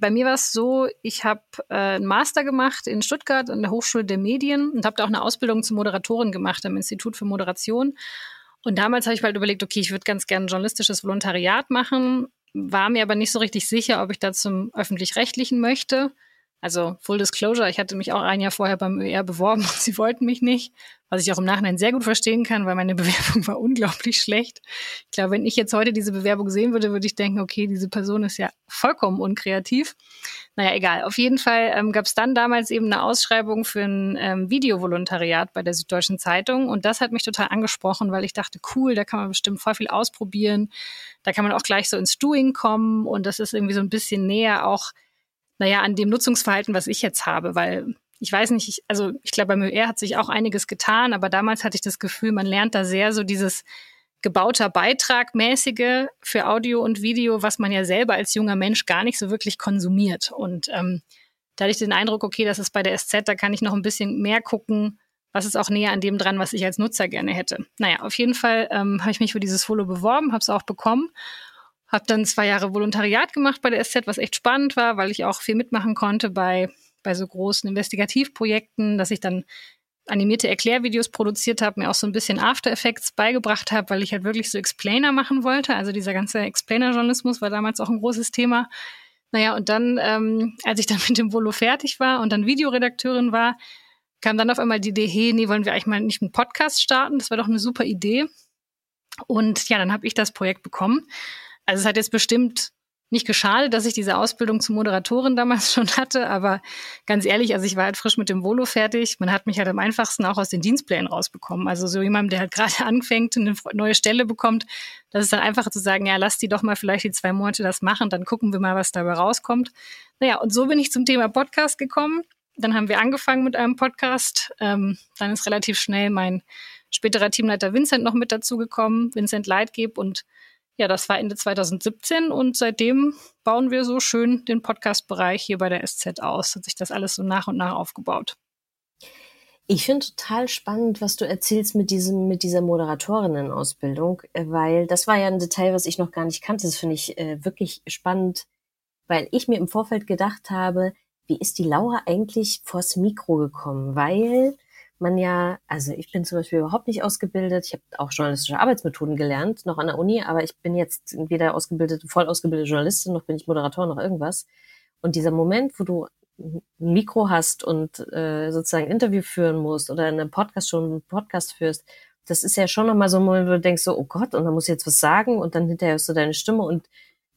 Bei mir war es so, ich habe äh, einen Master gemacht in Stuttgart an der Hochschule der Medien und habe da auch eine Ausbildung zur Moderatorin gemacht am Institut für Moderation. Und damals habe ich bald überlegt, okay, ich würde ganz gerne ein journalistisches Volontariat machen, war mir aber nicht so richtig sicher, ob ich da zum öffentlich-rechtlichen möchte. Also Full Disclosure, ich hatte mich auch ein Jahr vorher beim ÖR beworben und (laughs) sie wollten mich nicht, was ich auch im Nachhinein sehr gut verstehen kann, weil meine (laughs) Bewerbung war unglaublich schlecht. Ich glaube, wenn ich jetzt heute diese Bewerbung sehen würde, würde ich denken, okay, diese Person ist ja vollkommen unkreativ. Naja, egal. Auf jeden Fall ähm, gab es dann damals eben eine Ausschreibung für ein ähm, Videovolontariat bei der Süddeutschen Zeitung und das hat mich total angesprochen, weil ich dachte, cool, da kann man bestimmt voll viel ausprobieren. Da kann man auch gleich so ins Doing kommen und das ist irgendwie so ein bisschen näher auch naja, an dem Nutzungsverhalten, was ich jetzt habe, weil ich weiß nicht, ich, also ich glaube, beim ÖR hat sich auch einiges getan, aber damals hatte ich das Gefühl, man lernt da sehr so dieses gebauter Beitrag mäßige für Audio und Video, was man ja selber als junger Mensch gar nicht so wirklich konsumiert. Und ähm, da hatte ich den Eindruck, okay, das ist bei der SZ, da kann ich noch ein bisschen mehr gucken, was ist auch näher an dem dran, was ich als Nutzer gerne hätte. Naja, auf jeden Fall ähm, habe ich mich für dieses Follow beworben, habe es auch bekommen habe dann zwei Jahre Volontariat gemacht bei der SZ, was echt spannend war, weil ich auch viel mitmachen konnte bei, bei so großen Investigativprojekten, dass ich dann animierte Erklärvideos produziert habe, mir auch so ein bisschen After Effects beigebracht habe, weil ich halt wirklich so Explainer machen wollte. Also dieser ganze Explainer-Journalismus war damals auch ein großes Thema. Naja, und dann, ähm, als ich dann (laughs) mit dem Volo fertig war und dann Videoredakteurin war, kam dann auf einmal die Idee, hey, nee, wollen wir eigentlich mal nicht einen Podcast starten? Das war doch eine super Idee. Und ja, dann habe ich das Projekt bekommen also es hat jetzt bestimmt nicht geschadet, dass ich diese Ausbildung zur Moderatorin damals (laughs) schon hatte, aber ganz ehrlich, also ich war halt frisch mit dem Volo fertig. Man hat mich halt am einfachsten auch aus den Dienstplänen rausbekommen. Also so jemand, der halt (laughs) gerade anfängt, eine neue Stelle bekommt, das ist dann einfach zu sagen, ja, lass die doch mal vielleicht die zwei Monate das machen, dann gucken wir mal, was dabei rauskommt. Naja, und so bin ich zum Thema Podcast gekommen. Dann haben wir angefangen mit einem Podcast. Ähm, dann ist relativ schnell mein späterer Teamleiter Vincent noch mit dazugekommen, Vincent Leitgeb und ja, das war Ende 2017 und seitdem bauen wir so schön den Podcast-Bereich hier bei der SZ aus. Hat sich das alles so nach und nach aufgebaut. Ich finde total spannend, was du erzählst mit diesem, mit dieser Moderatorinnen-Ausbildung, äh, weil das war ja ein Detail, was ich noch gar nicht kannte. Das finde ich äh, wirklich spannend, weil ich mir im Vorfeld gedacht habe, wie ist die Laura eigentlich vors Mikro gekommen? Weil man ja, also ich bin zum Beispiel überhaupt nicht ausgebildet. Ich habe auch journalistische Arbeitsmethoden gelernt, noch an der Uni, aber ich bin jetzt weder ausgebildete, voll ausgebildete Journalistin, noch bin ich Moderator, noch irgendwas. Und dieser Moment, wo du ein Mikro hast und äh, sozusagen ein Interview führen musst oder in einem Podcast schon einen Podcast führst, das ist ja schon nochmal so ein Moment, wo du denkst so, oh Gott, und dann muss ich jetzt was sagen und dann hinterher hast du deine Stimme und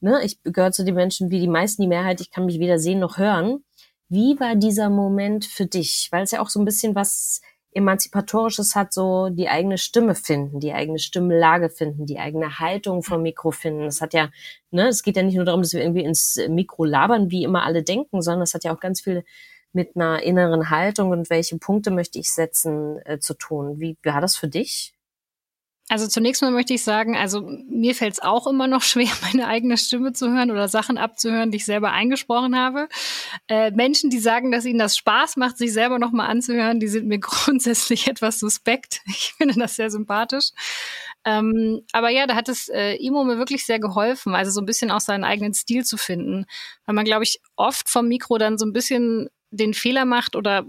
ne, ich gehöre zu den Menschen wie die meisten, die Mehrheit, ich kann mich weder sehen noch hören. Wie war dieser Moment für dich? Weil es ja auch so ein bisschen was Emanzipatorisches hat, so die eigene Stimme finden, die eigene Stimmlage finden, die eigene Haltung vom Mikro finden. Es hat ja, ne, es geht ja nicht nur darum, dass wir irgendwie ins Mikro labern, wie immer alle denken, sondern es hat ja auch ganz viel mit einer inneren Haltung und welche Punkte möchte ich setzen äh, zu tun. Wie war das für dich? Also zunächst mal möchte ich sagen, also mir fällt es auch immer noch (laughs) schwer, meine eigene Stimme zu hören oder Sachen abzuhören, die ich selber eingesprochen habe. Äh, Menschen, die sagen, dass ihnen das Spaß macht, sich selber nochmal anzuhören, die sind mir (laughs) grundsätzlich etwas suspekt. Ich finde das sehr sympathisch. Ähm, aber ja, da hat es äh, Imo mir wirklich sehr geholfen, also so ein bisschen auch seinen eigenen Stil zu finden. Weil man, glaube ich, oft vom Mikro dann so ein bisschen den Fehler macht oder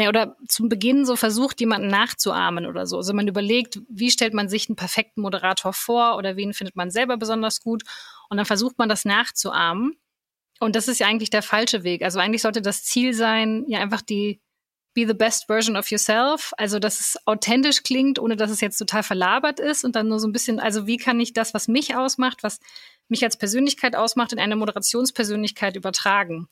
ja, oder zum Beginn so versucht, jemanden nachzuahmen oder so. Also man überlegt, wie stellt man sich einen perfekten Moderator vor oder wen findet man selber besonders gut und dann versucht man das nachzuahmen. Und das ist ja eigentlich der falsche Weg. Also eigentlich sollte das Ziel sein, ja einfach die Be the best version of yourself. Also, dass es authentisch klingt, ohne dass es jetzt total verlabert ist und dann nur so ein bisschen, also wie kann ich das, was mich ausmacht, was mich als Persönlichkeit ausmacht, in eine Moderationspersönlichkeit übertragen?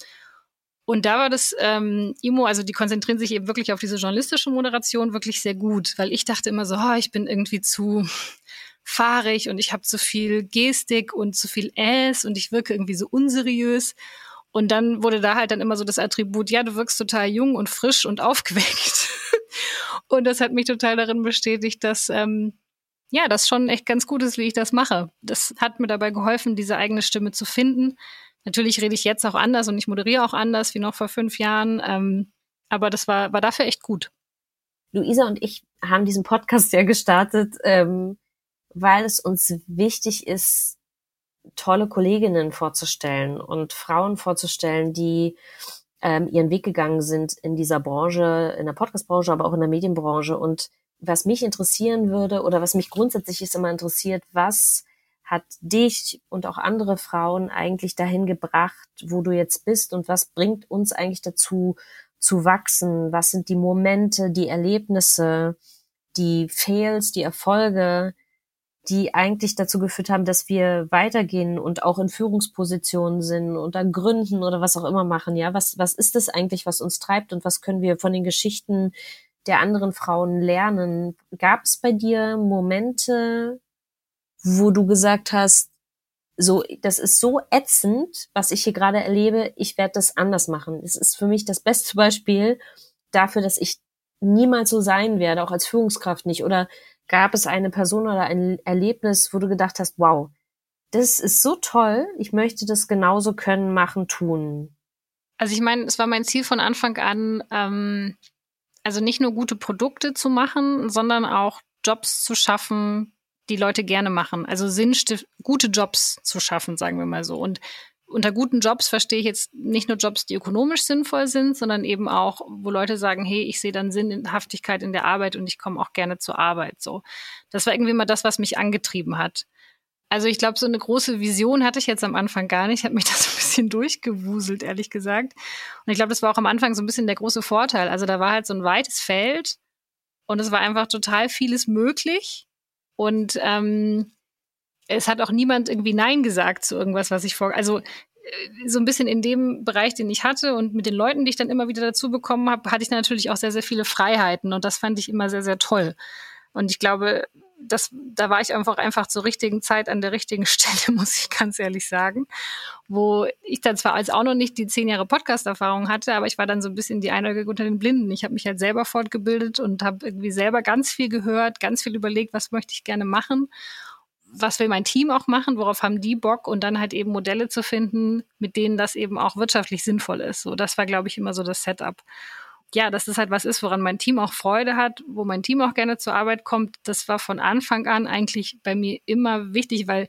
Und da war das ähm, Imo, also die konzentrieren sich eben wirklich auf diese journalistische Moderation wirklich sehr gut, weil ich dachte immer so, oh, ich bin irgendwie zu fahrig und ich habe zu viel Gestik und zu viel Äs und ich wirke irgendwie so unseriös. Und dann wurde da halt dann immer so das Attribut, ja, du wirkst total jung und frisch und aufgeweckt. (laughs) und das hat mich total darin bestätigt, dass ähm, ja, das schon echt ganz gut ist, wie ich das mache. Das hat mir dabei geholfen, diese eigene Stimme zu finden Natürlich rede ich jetzt auch anders und ich moderiere auch anders wie noch vor fünf Jahren. Ähm, aber das war, war dafür echt gut. Luisa und ich haben diesen Podcast ja gestartet, ähm, weil es uns wichtig ist, tolle Kolleginnen vorzustellen und Frauen vorzustellen, die ähm, ihren Weg gegangen sind in dieser Branche, in der Podcast-Branche, aber auch in der Medienbranche. Und was mich interessieren würde oder was mich grundsätzlich ist immer interessiert, was hat dich und auch andere Frauen eigentlich dahin gebracht, wo du jetzt bist und was bringt uns eigentlich dazu zu wachsen? Was sind die Momente, die Erlebnisse, die Fails, die Erfolge, die eigentlich dazu geführt haben, dass wir weitergehen und auch in Führungspositionen sind oder gründen oder was auch immer machen. Ja, was, was ist das eigentlich, was uns treibt und was können wir von den Geschichten der anderen Frauen lernen? Gab es bei dir Momente, wo du gesagt hast, so, das ist so ätzend, was ich hier gerade erlebe, ich werde das anders machen. Es ist für mich das beste Beispiel dafür, dass ich niemals so sein werde, auch als Führungskraft nicht. Oder gab es eine Person oder ein Erlebnis, wo du gedacht hast, wow, das ist so toll, ich möchte das genauso können, machen, tun. Also ich meine, es war mein Ziel von Anfang an, ähm, also nicht nur gute Produkte zu machen, sondern auch Jobs zu schaffen, die Leute gerne machen. Also Sinnstift gute Jobs zu schaffen, sagen wir mal so. Und unter guten Jobs verstehe ich jetzt nicht nur Jobs, die ökonomisch sinnvoll sind, sondern eben auch, wo Leute sagen, hey, ich sehe dann Sinnhaftigkeit in der Arbeit und ich komme auch gerne zur Arbeit. So, das war irgendwie mal das, was mich angetrieben hat. Also ich glaube, so eine große Vision hatte ich jetzt am Anfang gar nicht. Ich habe mich (laughs) da so ein bisschen durchgewuselt, ehrlich gesagt. Und ich glaube, das war auch am Anfang so ein bisschen der große Vorteil. Also da war halt so ein weites Feld und es war einfach total vieles möglich. Und ähm, es hat auch niemand irgendwie Nein gesagt zu irgendwas, was ich vor. Also äh, so ein bisschen in dem Bereich, den ich hatte und mit den Leuten, die ich dann immer wieder dazu bekommen habe, hatte ich natürlich auch sehr, sehr viele Freiheiten und das fand ich immer sehr, sehr toll. Und ich glaube, das, da war ich einfach einfach zur richtigen Zeit an der richtigen (laughs) Stelle, muss ich ganz ehrlich sagen. Wo ich dann zwar als auch noch nicht die zehn Jahre Podcast-Erfahrung hatte, aber ich war dann so ein bisschen die Einäugige unter den Blinden. Ich habe mich halt selber fortgebildet und habe irgendwie selber ganz viel gehört, ganz viel überlegt, was möchte ich gerne machen. Was will mein Team auch machen? Worauf haben die Bock? Und dann halt eben Modelle zu finden, mit denen das eben auch wirtschaftlich sinnvoll ist. So, das war, glaube ich, immer so das Setup ja, dass das halt was ist, woran mein Team auch Freude hat, wo mein Team auch gerne zur Arbeit kommt, das war von Anfang an eigentlich bei mir immer wichtig, weil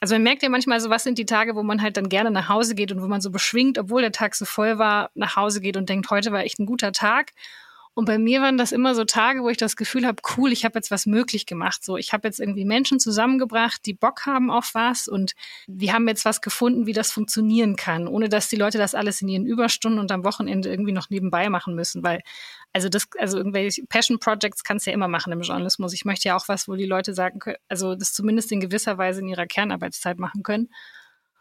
also man merkt ja manchmal so, was sind die Tage, wo man halt dann gerne nach Hause geht und wo man so beschwingt, obwohl der Tag so voll war, nach Hause geht und denkt, heute war echt ein guter Tag. Und bei mir waren das immer so Tage, wo ich das Gefühl habe, cool, ich habe jetzt was möglich gemacht. So, ich habe jetzt irgendwie Menschen zusammengebracht, die Bock haben auf was und wir haben jetzt was gefunden, wie das funktionieren kann, ohne dass die Leute das alles in ihren Überstunden und am Wochenende irgendwie noch nebenbei machen müssen. Weil, also das, also irgendwelche Passion Projects kannst du ja immer machen im Journalismus. Ich möchte ja auch was, wo die Leute sagen können, also das zumindest in gewisser Weise in ihrer Kernarbeitszeit machen können.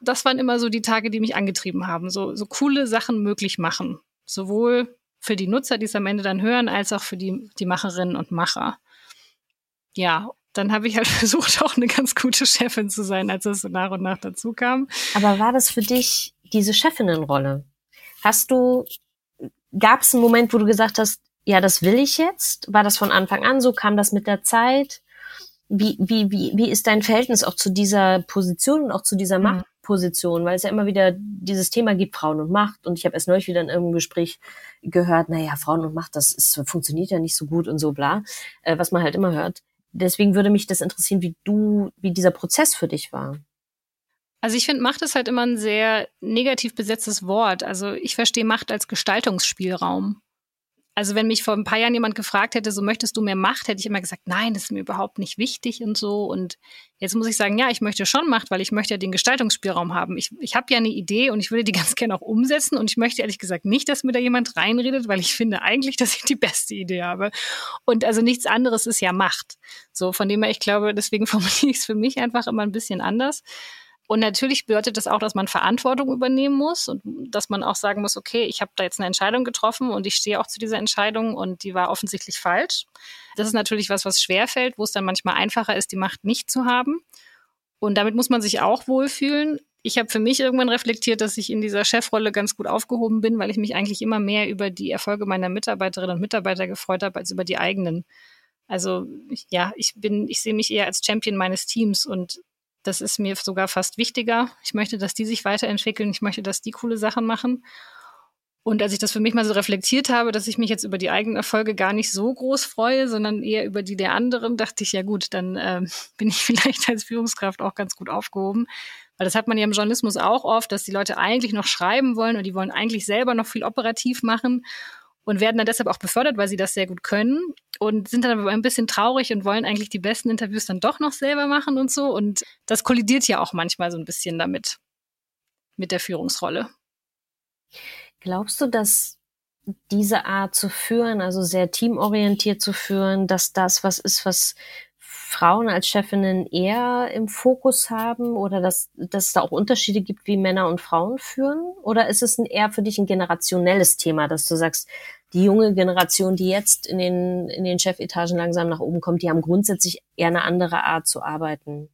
Das waren immer so die Tage, die mich angetrieben haben. So, so coole Sachen möglich machen. Sowohl für die Nutzer, die es am Ende dann hören, als auch für die, die Macherinnen und Macher. Ja, dann habe ich halt (laughs) versucht, auch eine ganz gute Chefin zu sein, als es so nach und nach dazu kam. Aber war das für dich diese Chefinnenrolle? Hast du, gab es einen Moment, wo du gesagt hast, ja, das will ich jetzt? War das von Anfang an so? Kam das mit der Zeit? Wie, wie, wie, wie ist dein Verhältnis auch zu dieser Position und auch zu dieser mhm. Macht? Position, weil es ja immer wieder dieses Thema gibt, Frauen und Macht. Und ich habe erst neulich wieder in irgendeinem Gespräch gehört, naja, Frauen und Macht, das ist, funktioniert ja nicht so gut und so bla, äh, was man halt immer hört. Deswegen würde mich das interessieren, wie du, wie dieser Prozess für dich war. Also ich finde, Macht ist halt immer ein sehr negativ besetztes Wort. Also ich verstehe Macht als Gestaltungsspielraum. Also wenn mich vor ein paar Jahren jemand gefragt hätte, so möchtest du mehr Macht, hätte ich immer gesagt, nein, das ist mir überhaupt nicht wichtig und so. Und jetzt muss ich sagen, ja, ich möchte schon Macht, weil ich möchte ja den Gestaltungsspielraum haben. Ich, ich habe ja eine Idee und ich würde die (laughs) ganz gerne auch umsetzen. Und ich möchte ehrlich gesagt nicht, dass mir da jemand reinredet, weil ich finde eigentlich, dass ich die beste Idee habe. Und also nichts anderes ist ja Macht. So, von dem her, ich glaube, deswegen (laughs) formuliere ich es für mich einfach immer ein bisschen anders. Und natürlich bedeutet das auch, dass man Verantwortung übernehmen muss und dass man auch sagen muss, okay, ich habe da jetzt eine Entscheidung getroffen und ich stehe auch zu dieser Entscheidung und die war offensichtlich falsch. Das ist natürlich was, was schwerfällt, wo es dann manchmal einfacher ist, die Macht nicht zu haben. Und damit muss man sich auch wohlfühlen. Ich habe für mich irgendwann reflektiert, dass ich in dieser Chefrolle ganz gut aufgehoben bin, weil ich mich eigentlich immer mehr über die Erfolge meiner Mitarbeiterinnen und Mitarbeiter gefreut habe als über die eigenen. Also ja, ich bin, ich sehe mich eher als Champion meines Teams und das ist mir sogar fast wichtiger. Ich möchte, dass die sich weiterentwickeln. Ich möchte, dass die coole Sachen machen. Und als ich das für mich mal so reflektiert habe, dass ich mich jetzt über die eigenen Erfolge gar nicht so groß freue, sondern eher über die der anderen, dachte ich, ja gut, dann äh, (laughs) bin ich vielleicht als Führungskraft auch ganz gut aufgehoben. Weil das hat man ja im Journalismus auch oft, dass die Leute eigentlich noch schreiben wollen und die wollen eigentlich selber noch viel operativ machen und werden dann deshalb auch befördert, weil sie das sehr gut können und sind dann aber ein bisschen traurig und wollen eigentlich die besten Interviews dann doch noch selber machen und so. Und das kollidiert ja auch manchmal so ein bisschen damit, mit der Führungsrolle. Glaubst du, dass diese Art zu führen, also sehr teamorientiert zu führen, dass das was ist, was Frauen als Chefinnen eher im Fokus haben oder dass, dass es da auch Unterschiede gibt, wie Männer und Frauen führen? Oder ist es eher für dich ein generationelles Thema, dass du sagst, die junge Generation, die jetzt in den, in den Chefetagen langsam nach oben kommt, die haben grundsätzlich eher eine andere Art zu arbeiten?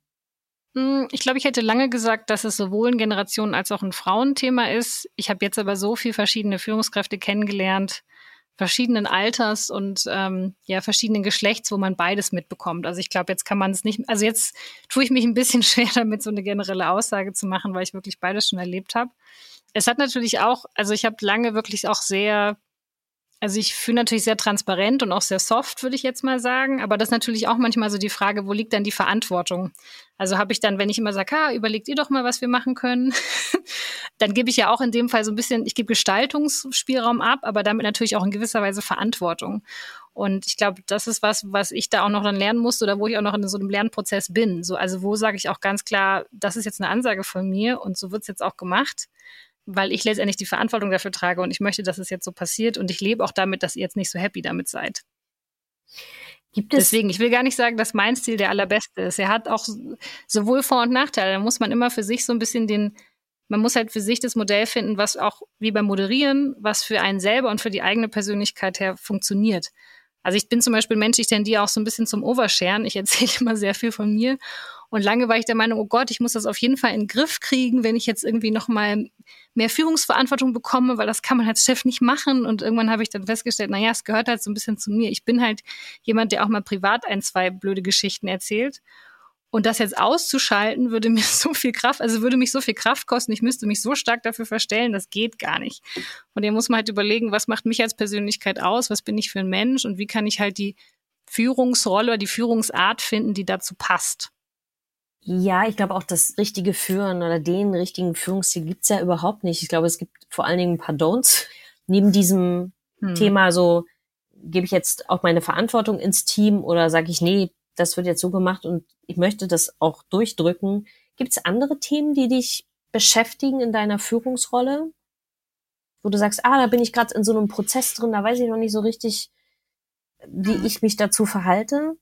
Hm, ich glaube, ich hätte lange gesagt, dass es sowohl ein Generationen- als auch ein Frauenthema ist. Ich habe jetzt aber so viele verschiedene Führungskräfte kennengelernt, verschiedenen Alters und ähm, ja verschiedenen Geschlechts, wo man beides mitbekommt. Also ich glaube, jetzt kann man es nicht. Also jetzt tue ich mich ein bisschen (laughs) schwer damit, so eine generelle Aussage zu machen, weil ich wirklich beides schon erlebt habe. Es hat natürlich auch, also ich habe lange wirklich auch sehr also ich fühle natürlich sehr transparent und auch sehr soft, würde ich jetzt mal sagen. Aber das ist natürlich auch manchmal so die Frage, wo liegt dann die Verantwortung? Also habe ich dann, wenn ich immer sage, ah, überlegt ihr doch mal, was wir machen können, (laughs) dann gebe ich ja auch in dem Fall so ein bisschen, ich gebe Gestaltungsspielraum ab, aber damit natürlich auch in gewisser Weise Verantwortung. Und ich glaube, das ist was, was ich da auch noch dann lernen muss oder wo ich auch noch in so einem Lernprozess bin. So, also wo sage ich auch ganz klar, das ist jetzt eine Ansage von mir und so wird es jetzt auch gemacht weil ich letztendlich die Verantwortung dafür trage und ich möchte, dass es jetzt so passiert und ich lebe auch damit, dass ihr jetzt nicht so happy damit seid. Gibt es Deswegen, ich will gar nicht sagen, dass mein Stil der allerbeste ist. Er hat auch sowohl Vor- und Nachteile. Da muss man immer für sich so ein bisschen den, man muss halt für sich das Modell finden, was auch wie beim Moderieren, was für einen selber und für die eigene Persönlichkeit her funktioniert. Also ich bin zum Beispiel Mensch, ich tendiere auch so ein bisschen zum Oversharen. Ich erzähle (laughs) immer sehr viel von mir. Und lange war ich der Meinung, oh Gott, ich muss das auf jeden Fall in den Griff kriegen, wenn ich jetzt irgendwie noch mal mehr Führungsverantwortung bekomme, weil das kann man als Chef nicht machen. Und irgendwann habe ich dann festgestellt, naja, es gehört halt so ein bisschen zu mir. Ich bin halt jemand, der auch mal privat ein, zwei blöde Geschichten erzählt. Und das jetzt auszuschalten, würde mir (laughs) so viel Kraft, also würde mich so viel Kraft kosten. Ich müsste mich so stark dafür verstellen, das geht gar nicht. Und hier muss man halt überlegen, was macht mich als Persönlichkeit aus? Was bin ich für ein Mensch? Und wie kann ich halt die Führungsrolle oder die Führungsart finden, die dazu passt? Ja, ich glaube auch das richtige Führen oder den richtigen Führungsstil gibt's ja überhaupt nicht. Ich glaube, es gibt vor allen Dingen ein paar Don'ts. Neben diesem hm. Thema so gebe ich jetzt auch meine Verantwortung ins Team oder sage ich, nee, das wird jetzt so gemacht und ich möchte das auch durchdrücken. Gibt es andere Themen, die dich beschäftigen in deiner Führungsrolle? Wo du sagst, ah, da bin ich gerade in so einem Prozess drin, da weiß ich noch nicht so richtig, wie ich mich dazu verhalte.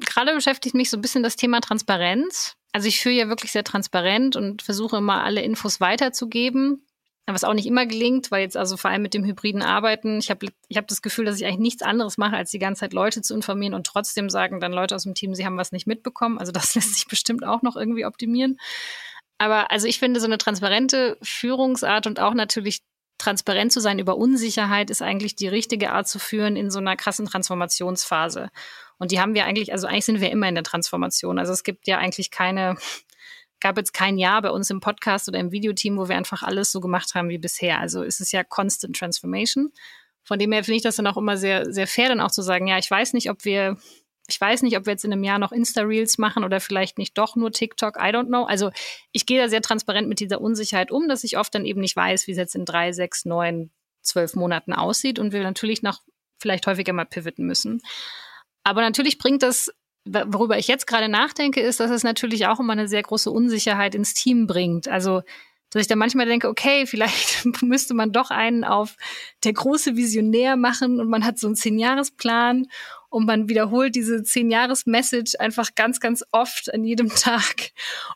Gerade beschäftigt mich so ein bisschen das Thema Transparenz. Also ich führe ja wirklich sehr transparent und versuche immer alle Infos weiterzugeben was auch nicht immer gelingt, weil jetzt also vor allem mit dem hybriden Arbeiten, ich habe ich hab das Gefühl, dass ich eigentlich nichts anderes mache, als die ganze Zeit Leute zu informieren und trotzdem sagen dann Leute aus dem Team, sie haben was nicht mitbekommen. Also das (laughs) lässt sich bestimmt auch noch irgendwie optimieren. Aber also ich finde, so eine transparente Führungsart und auch natürlich transparent zu sein über Unsicherheit ist eigentlich die richtige Art zu führen in so einer krassen Transformationsphase. Und die haben wir eigentlich, also eigentlich sind wir immer in der Transformation. Also es gibt ja eigentlich keine, (laughs) gab jetzt kein Jahr bei uns im Podcast oder im Videoteam, wo wir einfach alles so gemacht haben wie bisher. Also es ist ja Constant Transformation. Von dem her finde ich das dann auch immer sehr, sehr fair, dann auch zu sagen, ja, ich weiß nicht, ob wir, ich weiß nicht, ob wir jetzt in einem Jahr noch Insta-Reels machen oder vielleicht nicht doch nur TikTok, I don't know. Also ich gehe da sehr transparent mit dieser Unsicherheit um, dass ich oft dann eben nicht weiß, wie es jetzt in drei, sechs, neun, zwölf Monaten aussieht und wir natürlich noch vielleicht häufiger mal pivoten müssen. Aber natürlich bringt das worüber ich jetzt gerade nachdenke, ist, dass es natürlich auch immer eine sehr große Unsicherheit ins Team bringt. Also, dass ich dann manchmal denke, okay, (laughs) vielleicht müsste man doch einen auf der große Visionär machen und man hat so einen Zehn-Jahres-Plan und man wiederholt diese Zehn-Jahres-Message einfach ganz, ganz oft an jedem (laughs) Tag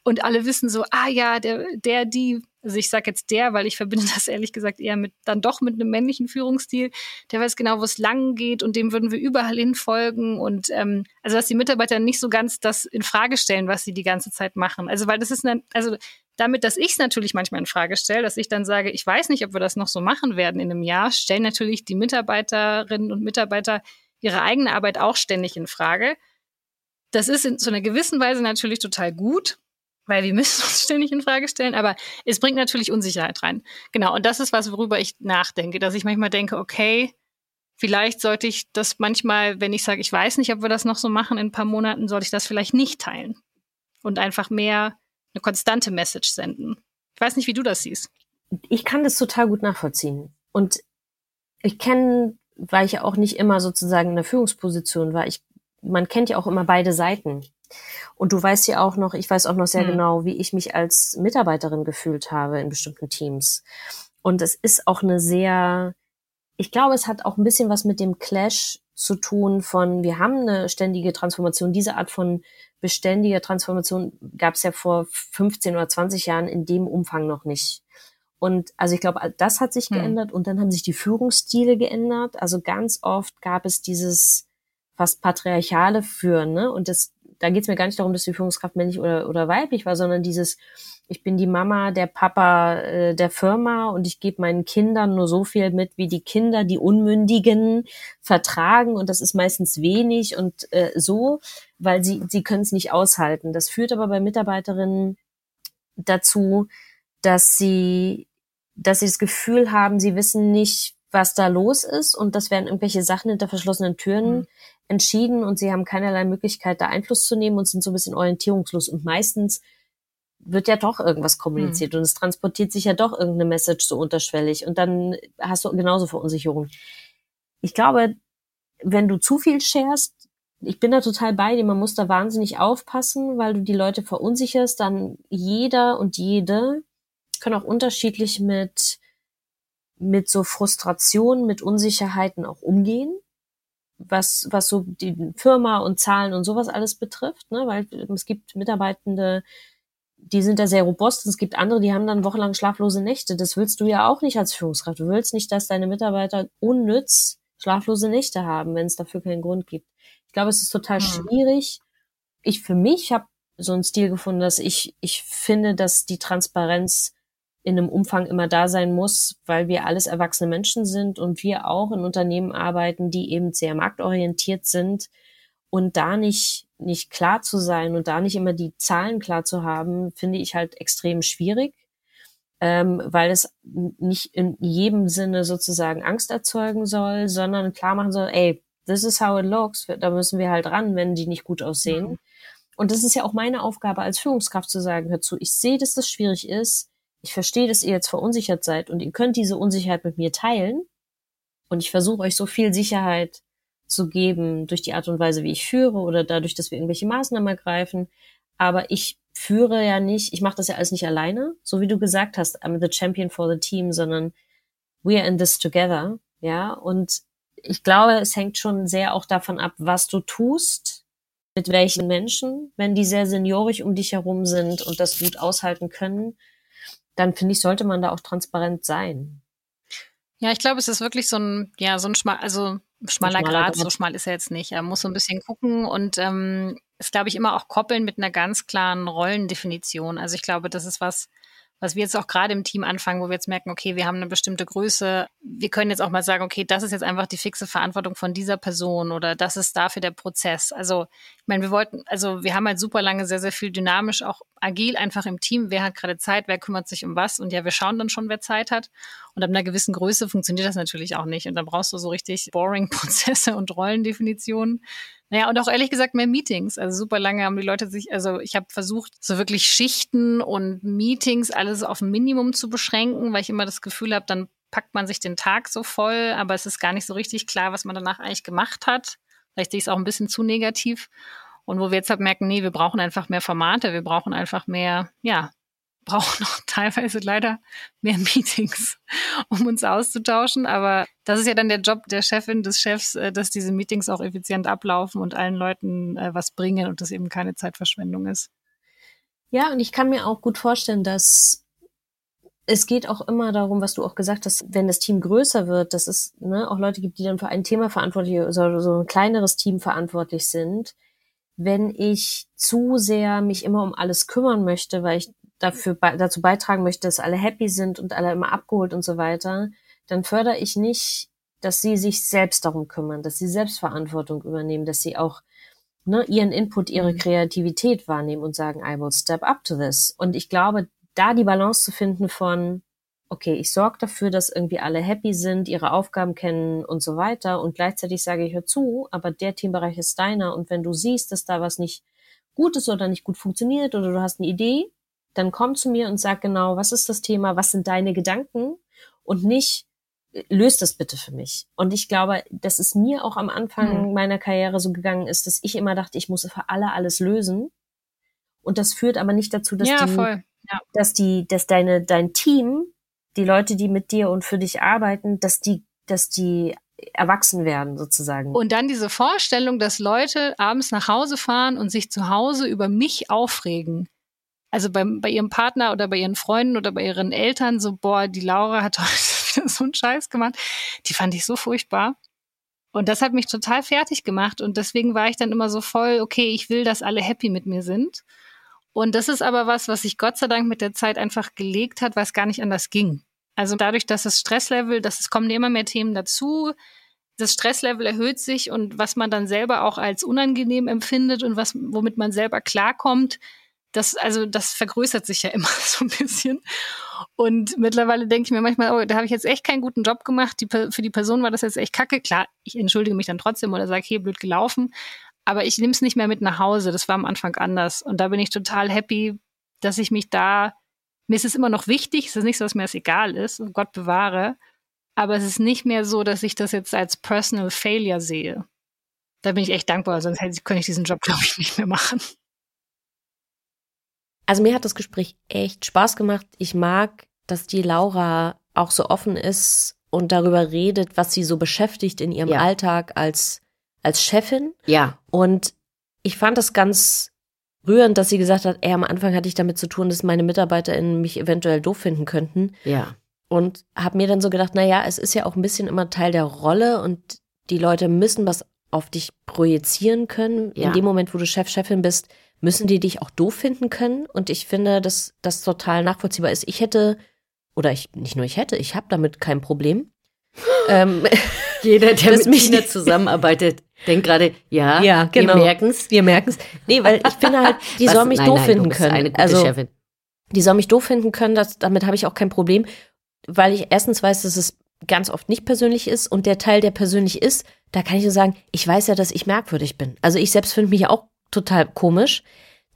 und alle wissen so, ah ja, der, der, die also ich sage jetzt der, weil ich verbinde das ehrlich gesagt eher mit dann doch mit einem männlichen Führungsstil, der weiß genau, wo es lang geht und dem würden wir überall hin folgen und ähm, also dass die Mitarbeiter nicht so ganz das in Frage stellen, was sie die ganze Zeit machen. Also weil das ist dann, also damit, dass ich es natürlich manchmal in Frage stelle, dass ich dann sage, ich weiß nicht, ob wir das noch so machen werden in einem Jahr, stellen natürlich die Mitarbeiterinnen und Mitarbeiter ihre eigene Arbeit auch ständig in Frage. Das ist in so einer gewissen Weise natürlich total gut, weil wir (laughs) müssen uns ständig in Frage stellen, aber es bringt natürlich Unsicherheit rein. Genau, und das ist was, worüber ich nachdenke, dass ich manchmal denke, okay, vielleicht sollte ich das manchmal, wenn ich sage, ich weiß nicht, ob wir das noch so machen in ein paar Monaten, sollte ich das vielleicht nicht teilen und einfach mehr eine konstante Message senden. Ich weiß nicht, wie du das siehst. Ich kann das total gut nachvollziehen. Und ich kenne, weil ich ja auch nicht immer sozusagen in der Führungsposition war, ich, man kennt ja auch immer beide Seiten. Und du weißt ja auch noch, ich weiß auch noch sehr hm. genau, wie ich mich als Mitarbeiterin gefühlt habe in bestimmten Teams. Und es ist auch eine sehr, ich glaube, es hat auch ein bisschen was mit dem Clash zu tun von, wir haben eine ständige Transformation. Diese Art von beständiger Transformation gab es ja vor 15 oder 20 Jahren in dem Umfang noch nicht. Und also ich glaube, das hat sich hm. geändert und dann haben sich die Führungsstile geändert. Also ganz oft gab es dieses fast patriarchale Führen, ne? Und das da geht es mir gar nicht darum, dass die Führungskraft männlich oder, oder weiblich war, sondern dieses, ich bin die Mama, der Papa äh, der Firma und ich gebe meinen Kindern nur so viel mit, wie die Kinder, die Unmündigen, vertragen und das ist meistens wenig und äh, so, weil sie, sie können es nicht aushalten. Das führt aber bei Mitarbeiterinnen dazu, dass sie, dass sie das Gefühl haben, sie wissen nicht, was da los ist und das werden irgendwelche Sachen hinter verschlossenen Türen mhm entschieden und sie haben keinerlei Möglichkeit, da Einfluss zu nehmen und sind so ein bisschen orientierungslos. Und meistens wird ja doch irgendwas kommuniziert hm. und es transportiert sich ja doch irgendeine Message so unterschwellig und dann hast du genauso Verunsicherung. Ich glaube, wenn du zu viel sharest, ich bin da total bei dir, man muss da wahnsinnig aufpassen, weil du die Leute verunsicherst, dann jeder und jede können auch unterschiedlich mit, mit so Frustrationen, mit Unsicherheiten auch umgehen was, was so die Firma und Zahlen und sowas alles betrifft, ne? weil es gibt Mitarbeitende, die sind da sehr robust. Es gibt andere, die haben dann wochenlang schlaflose Nächte. Das willst du ja auch nicht als Führungskraft. Du willst nicht, dass deine Mitarbeiter unnütz schlaflose Nächte haben, wenn es dafür keinen Grund gibt. Ich glaube, es ist total mhm. schwierig. Ich für mich habe so einen Stil gefunden, dass ich, ich finde, dass die Transparenz in einem Umfang immer da sein muss, weil wir alles erwachsene Menschen sind und wir auch in Unternehmen arbeiten, die eben sehr marktorientiert sind und da nicht nicht klar zu sein und da nicht immer die Zahlen klar zu haben, finde ich halt extrem schwierig, ähm, weil es nicht in jedem Sinne sozusagen Angst erzeugen soll, sondern klar machen soll, ey, this is how it looks, da müssen wir halt ran, wenn die nicht gut aussehen. Mhm. Und das ist ja auch meine Aufgabe als Führungskraft zu sagen, hör zu, ich sehe, dass das schwierig ist, ich verstehe, dass ihr jetzt verunsichert seid und ihr könnt diese Unsicherheit mit mir teilen, Und ich versuche euch so viel Sicherheit zu geben durch die Art und Weise, wie ich führe oder dadurch, dass wir irgendwelche Maßnahmen ergreifen. Aber ich führe ja nicht, ich mache das ja alles nicht alleine, so wie du gesagt hast, I'm the champion for the team, sondern we are in this together, ja. Und ich glaube, es hängt schon sehr auch davon ab, was du tust, mit welchen Menschen. Wenn die sehr seniorig um dich herum sind und das gut aushalten können, dann finde ich, sollte man da auch transparent sein. Ja, ich glaube, es ist wirklich so ein, ja, so ein schmal, also schmaler, schmaler Grad, so schmal ist er jetzt nicht. Er muss so ein bisschen gucken und ähm, ist, glaube ich, immer auch koppeln mit einer ganz klaren Rollendefinition. Also ich glaube, das ist was, was wir jetzt auch gerade im Team anfangen, wo wir jetzt merken, okay, wir haben eine bestimmte Größe. Wir können jetzt auch mal sagen, okay, das ist jetzt einfach die fixe Verantwortung von dieser Person oder das ist dafür der Prozess. Also, ich meine, wir wollten, also wir haben halt super lange sehr, sehr viel dynamisch, auch agil einfach im Team. Wer hat gerade Zeit, wer kümmert sich um was? Und ja, wir schauen dann schon, wer Zeit hat. Und ab einer gewissen Größe funktioniert das natürlich auch nicht. Und dann brauchst du so richtig boring (laughs) Prozesse und Rollendefinitionen. Naja, und auch ehrlich gesagt mehr Meetings. Also super lange haben die Leute sich, also ich habe versucht, so wirklich Schichten und Meetings alles auf ein Minimum zu beschränken, weil ich immer das Gefühl habe, dann packt man sich den Tag so voll, aber es ist gar nicht so richtig klar, was man danach eigentlich gemacht hat. Vielleicht sehe ich es auch ein bisschen zu negativ. Und wo wir jetzt halt merken, nee, wir brauchen einfach mehr Formate, wir brauchen einfach mehr, ja, brauchen auch teilweise leider mehr Meetings, um uns auszutauschen. Aber das ist ja dann der Job der Chefin, des Chefs, äh, dass diese Meetings auch effizient ablaufen und allen Leuten äh, was bringen und das eben keine Zeitverschwendung ist. Ja, und ich kann mir auch gut vorstellen, dass es geht auch immer darum, was du auch gesagt hast, wenn das Team größer wird, dass es ne, auch Leute gibt, die dann für ein Thema verantwortlich oder so ein kleineres Team verantwortlich sind. Wenn ich zu sehr mich immer um alles kümmern möchte, weil ich dafür dazu beitragen möchte, dass alle happy sind und alle immer abgeholt und so weiter, dann fördere ich nicht, dass sie sich selbst darum kümmern, dass sie Selbstverantwortung übernehmen, dass sie auch ne, ihren Input, ihre mhm. Kreativität wahrnehmen und sagen, I will step up to this. Und ich glaube, da die Balance zu finden von, okay, ich sorge dafür, dass irgendwie alle happy sind, ihre Aufgaben kennen und so weiter. Und gleichzeitig sage ich, hör zu, aber der Teambereich ist deiner. Und wenn du siehst, dass da was nicht gut ist oder nicht gut funktioniert oder du hast eine Idee, dann komm zu mir und sag genau, was ist das Thema, was sind deine Gedanken und nicht, äh, löst das bitte für mich. Und ich glaube, dass es mir auch am Anfang mhm. meiner Karriere so gegangen ist, dass ich immer dachte, ich muss für alle alles lösen. Und das führt aber nicht dazu, dass ja, die, ja. dass die, dass deine, dein Team, die Leute, die mit dir und für dich arbeiten, dass die, dass die erwachsen werden sozusagen. Und dann diese Vorstellung, dass Leute abends nach Hause fahren und sich zu Hause über mich aufregen also beim, bei ihrem Partner oder bei ihren Freunden oder bei ihren Eltern so, boah, die Laura hat heute wieder (laughs) so einen Scheiß gemacht. Die fand ich so furchtbar. Und das hat mich total fertig gemacht. Und deswegen war ich dann immer so voll, okay, ich will, dass alle happy mit mir sind. Und das ist aber was, was sich Gott sei Dank mit der Zeit einfach gelegt hat, weil es gar nicht anders ging. Also dadurch, dass das Stresslevel, dass es kommen immer mehr Themen dazu, das Stresslevel erhöht sich und was man dann selber auch als unangenehm empfindet und was, womit man selber klarkommt, das, also das vergrößert sich ja (laughs) immer so ein bisschen. Und mittlerweile denke ich mir manchmal, oh, da habe ich jetzt echt keinen guten Job gemacht. Die, für die Person war das jetzt echt kacke. Klar, ich entschuldige mich dann trotzdem oder sage, hey, blöd gelaufen. Aber ich nehme es nicht mehr mit nach Hause. Das war am Anfang anders. Und da bin ich total happy, dass ich mich da, mir ist es immer noch wichtig, es ist nicht so, dass mir das egal ist, Gott bewahre. Aber es ist nicht mehr so, dass ich das jetzt als Personal Failure sehe. Da bin ich echt dankbar, sonst hätte, könnte ich diesen Job, (laughs) glaube ich, nicht mehr machen. Also mir hat das Gespräch echt Spaß gemacht. Ich mag, dass die Laura auch so offen ist und darüber redet, was sie so beschäftigt in ihrem ja. Alltag als, als Chefin. Ja. Und ich fand das ganz rührend, dass sie gesagt hat, ey, am Anfang hatte ich damit zu tun, dass meine MitarbeiterInnen mich eventuell doof finden könnten. Ja. Und habe mir dann so gedacht, na ja, es ist ja auch ein bisschen immer Teil der Rolle und die Leute müssen was auf dich projizieren können. Ja. In dem Moment, wo du Chef, Chefin bist, müssen die dich auch doof finden können. Und ich finde, dass das total nachvollziehbar ist. Ich hätte, oder ich, nicht nur ich hätte, ich habe damit kein Problem. (gasps) ähm, (laughs) Jeder, der mit mich nicht (laughs) zusammenarbeitet, denkt gerade, ja, ja genau. wir merken's. Wir merken's. Nee, weil ich finde halt, (laughs) die sollen mich nein, doof nein, finden können. also, Chefin. die sollen mich doof finden können, das, damit habe ich auch kein Problem, weil ich erstens weiß, dass es ganz oft nicht persönlich ist und der Teil, der persönlich ist, da kann ich nur sagen, ich weiß ja, dass ich merkwürdig bin. Also ich selbst finde mich ja auch total komisch.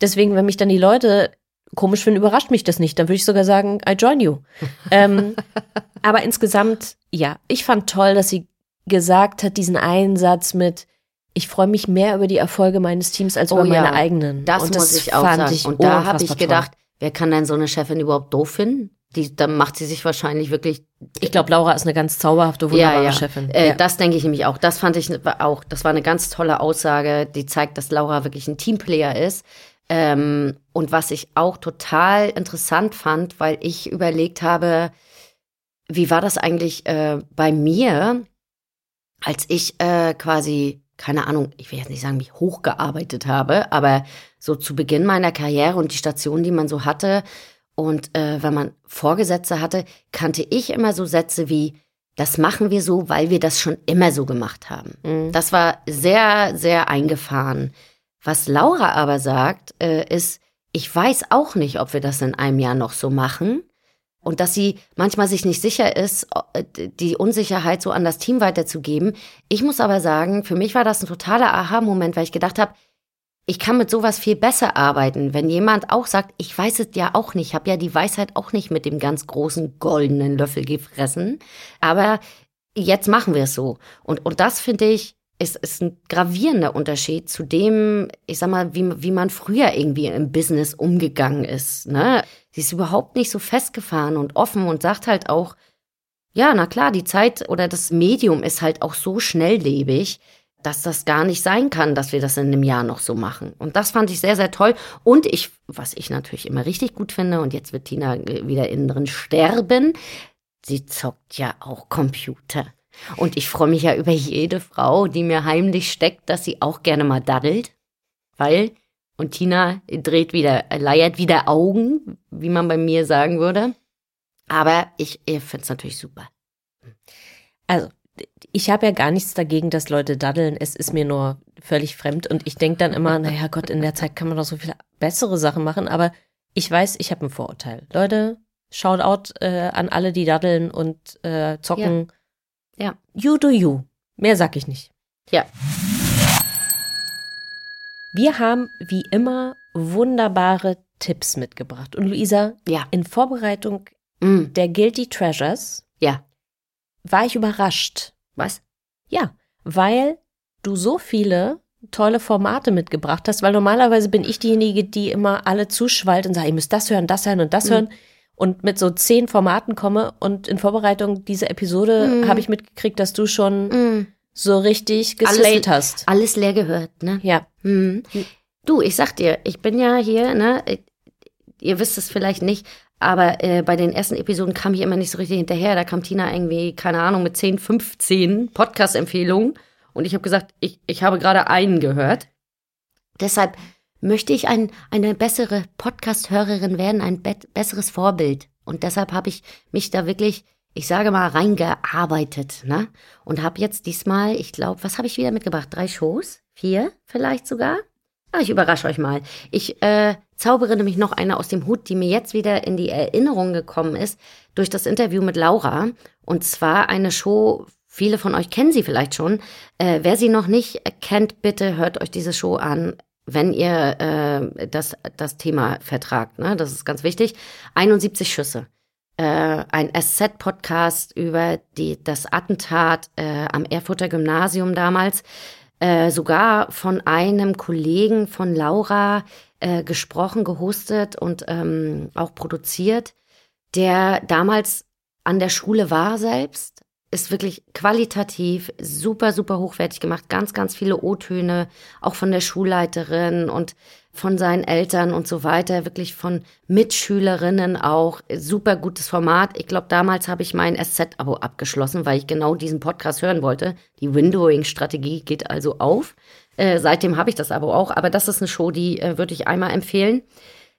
Deswegen, wenn mich dann die Leute komisch finden, überrascht mich das nicht. Dann würde ich sogar sagen, I join you. (laughs) ähm, aber insgesamt, ja, ich fand toll, dass sie gesagt hat, diesen Einsatz mit, ich freue mich mehr über die Erfolge meines Teams als Oh über meine ja, eigenen. Das, und muss ich auch fand sagen. Ich und da habe ich toll. gedacht, wer kann denn so eine Chefin überhaupt doof finden? Die, dann macht sie sich wahrscheinlich wirklich. ich glaube, Laura ist eine ganz zauberhafte, wunderbare Chefin. Äh, ja. Das denke ich nämlich auch. Das fand ich auch. Das war eine ganz tolle Aussage, die zeigt, dass Laura wirklich ein Teamplayer ist. Ähm, und was ich auch total interessant fand, weil ich überlegt habe, wie war das eigentlich äh, bei mir, als ich äh, quasi, keine Ahnung, ich will jetzt nicht sagen, mich hochgearbeitet habe, aber so zu Beginn meiner Karriere und die Stationen, die man so hatte, und äh, wenn man Vorgesetzte hatte, kannte ich immer so Sätze wie, das machen wir so, weil wir das schon immer so gemacht haben. Mhm. Das war sehr, sehr eingefahren. Was Laura aber sagt, äh, ist, ich weiß auch nicht, ob wir das in einem Jahr noch so machen. Und dass sie manchmal sich nicht sicher ist, äh, die Unsicherheit so an das Team weiterzugeben. Ich muss aber sagen, für mich war das ein totaler Aha-Moment, weil ich gedacht habe, ich kann mit sowas viel besser arbeiten, wenn jemand auch sagt, ich weiß es ja auch nicht, ich habe ja die Weisheit auch nicht mit dem ganz großen goldenen Löffel gefressen, aber jetzt machen wir es so. Und, und das finde ich, ist, ist ein gravierender Unterschied zu dem, ich sag mal, wie, wie man früher irgendwie im Business umgegangen ist. Ne? Sie ist überhaupt nicht so festgefahren und offen und sagt halt auch, ja, na klar, die Zeit oder das Medium ist halt auch so schnelllebig, dass das gar nicht sein kann, dass wir das in einem Jahr noch so machen. Und das fand ich sehr, sehr toll. Und ich, was ich natürlich immer richtig gut finde, und jetzt wird Tina wieder innen drin sterben, sie zockt ja auch Computer. Und ich freue mich ja über jede Frau, die mir heimlich steckt, dass sie auch gerne mal daddelt. Weil, und Tina dreht wieder, leiert wieder Augen, wie man bei mir sagen würde. Aber ich, ich finde es natürlich super. Also, ich habe ja gar nichts dagegen, dass Leute daddeln. Es ist mir nur völlig fremd. Und ich denke dann immer, naja Gott, in der Zeit kann man doch so viele bessere Sachen machen. Aber ich weiß, ich habe ein Vorurteil. Leute, Shoutout äh, an alle, die daddeln und äh, zocken. Ja. ja. You do you. Mehr sag ich nicht. Ja. Wir haben wie immer wunderbare Tipps mitgebracht. Und Luisa, ja. in Vorbereitung mm. der Guilty Treasures ja. War ich überrascht. Was? Ja, weil du so viele tolle Formate mitgebracht hast, weil normalerweise bin ich diejenige, die immer alle zuschwallt und sagt, ihr müsst das hören, das hören und das mhm. hören und mit so zehn Formaten komme und in Vorbereitung dieser Episode mhm. habe ich mitgekriegt, dass du schon mhm. so richtig geslayt hast. Alles leer gehört, ne? Ja. Mhm. Du, ich sag dir, ich bin ja hier, ne? Ihr wisst es vielleicht nicht, aber äh, bei den ersten Episoden kam ich immer nicht so richtig hinterher. Da kam Tina irgendwie, keine Ahnung, mit 10, 15 Podcast-Empfehlungen. Und ich habe gesagt, ich, ich habe gerade einen gehört. Deshalb möchte ich ein, eine bessere Podcast-Hörerin werden, ein be besseres Vorbild. Und deshalb habe ich mich da wirklich, ich sage mal, reingearbeitet. Ne? Und habe jetzt diesmal, ich glaube, was habe ich wieder mitgebracht? Drei Shows? Vier vielleicht sogar? Ah, ich überrasche euch mal. Ich äh, zaubere nämlich noch eine aus dem Hut, die mir jetzt wieder in die Erinnerung gekommen ist, durch das Interview mit Laura. Und zwar eine Show, viele von euch kennen sie vielleicht schon. Äh, wer sie noch nicht kennt, bitte hört euch diese Show an, wenn ihr äh, das, das Thema vertragt. Ne? Das ist ganz wichtig. 71 Schüsse. Äh, ein SZ-Podcast über die, das Attentat äh, am Erfurter Gymnasium damals. Äh, sogar von einem Kollegen von Laura äh, gesprochen, gehostet und ähm, auch produziert, der damals an der Schule war selbst, ist wirklich qualitativ super, super hochwertig gemacht. Ganz, ganz viele O-Töne, auch von der Schulleiterin und von seinen Eltern und so weiter, wirklich von Mitschülerinnen auch. Super gutes Format. Ich glaube, damals habe ich mein SZ-Abo abgeschlossen, weil ich genau diesen Podcast hören wollte. Die Windowing-Strategie geht also auf. Äh, seitdem habe ich das Abo auch, aber das ist eine Show, die äh, würde ich einmal empfehlen.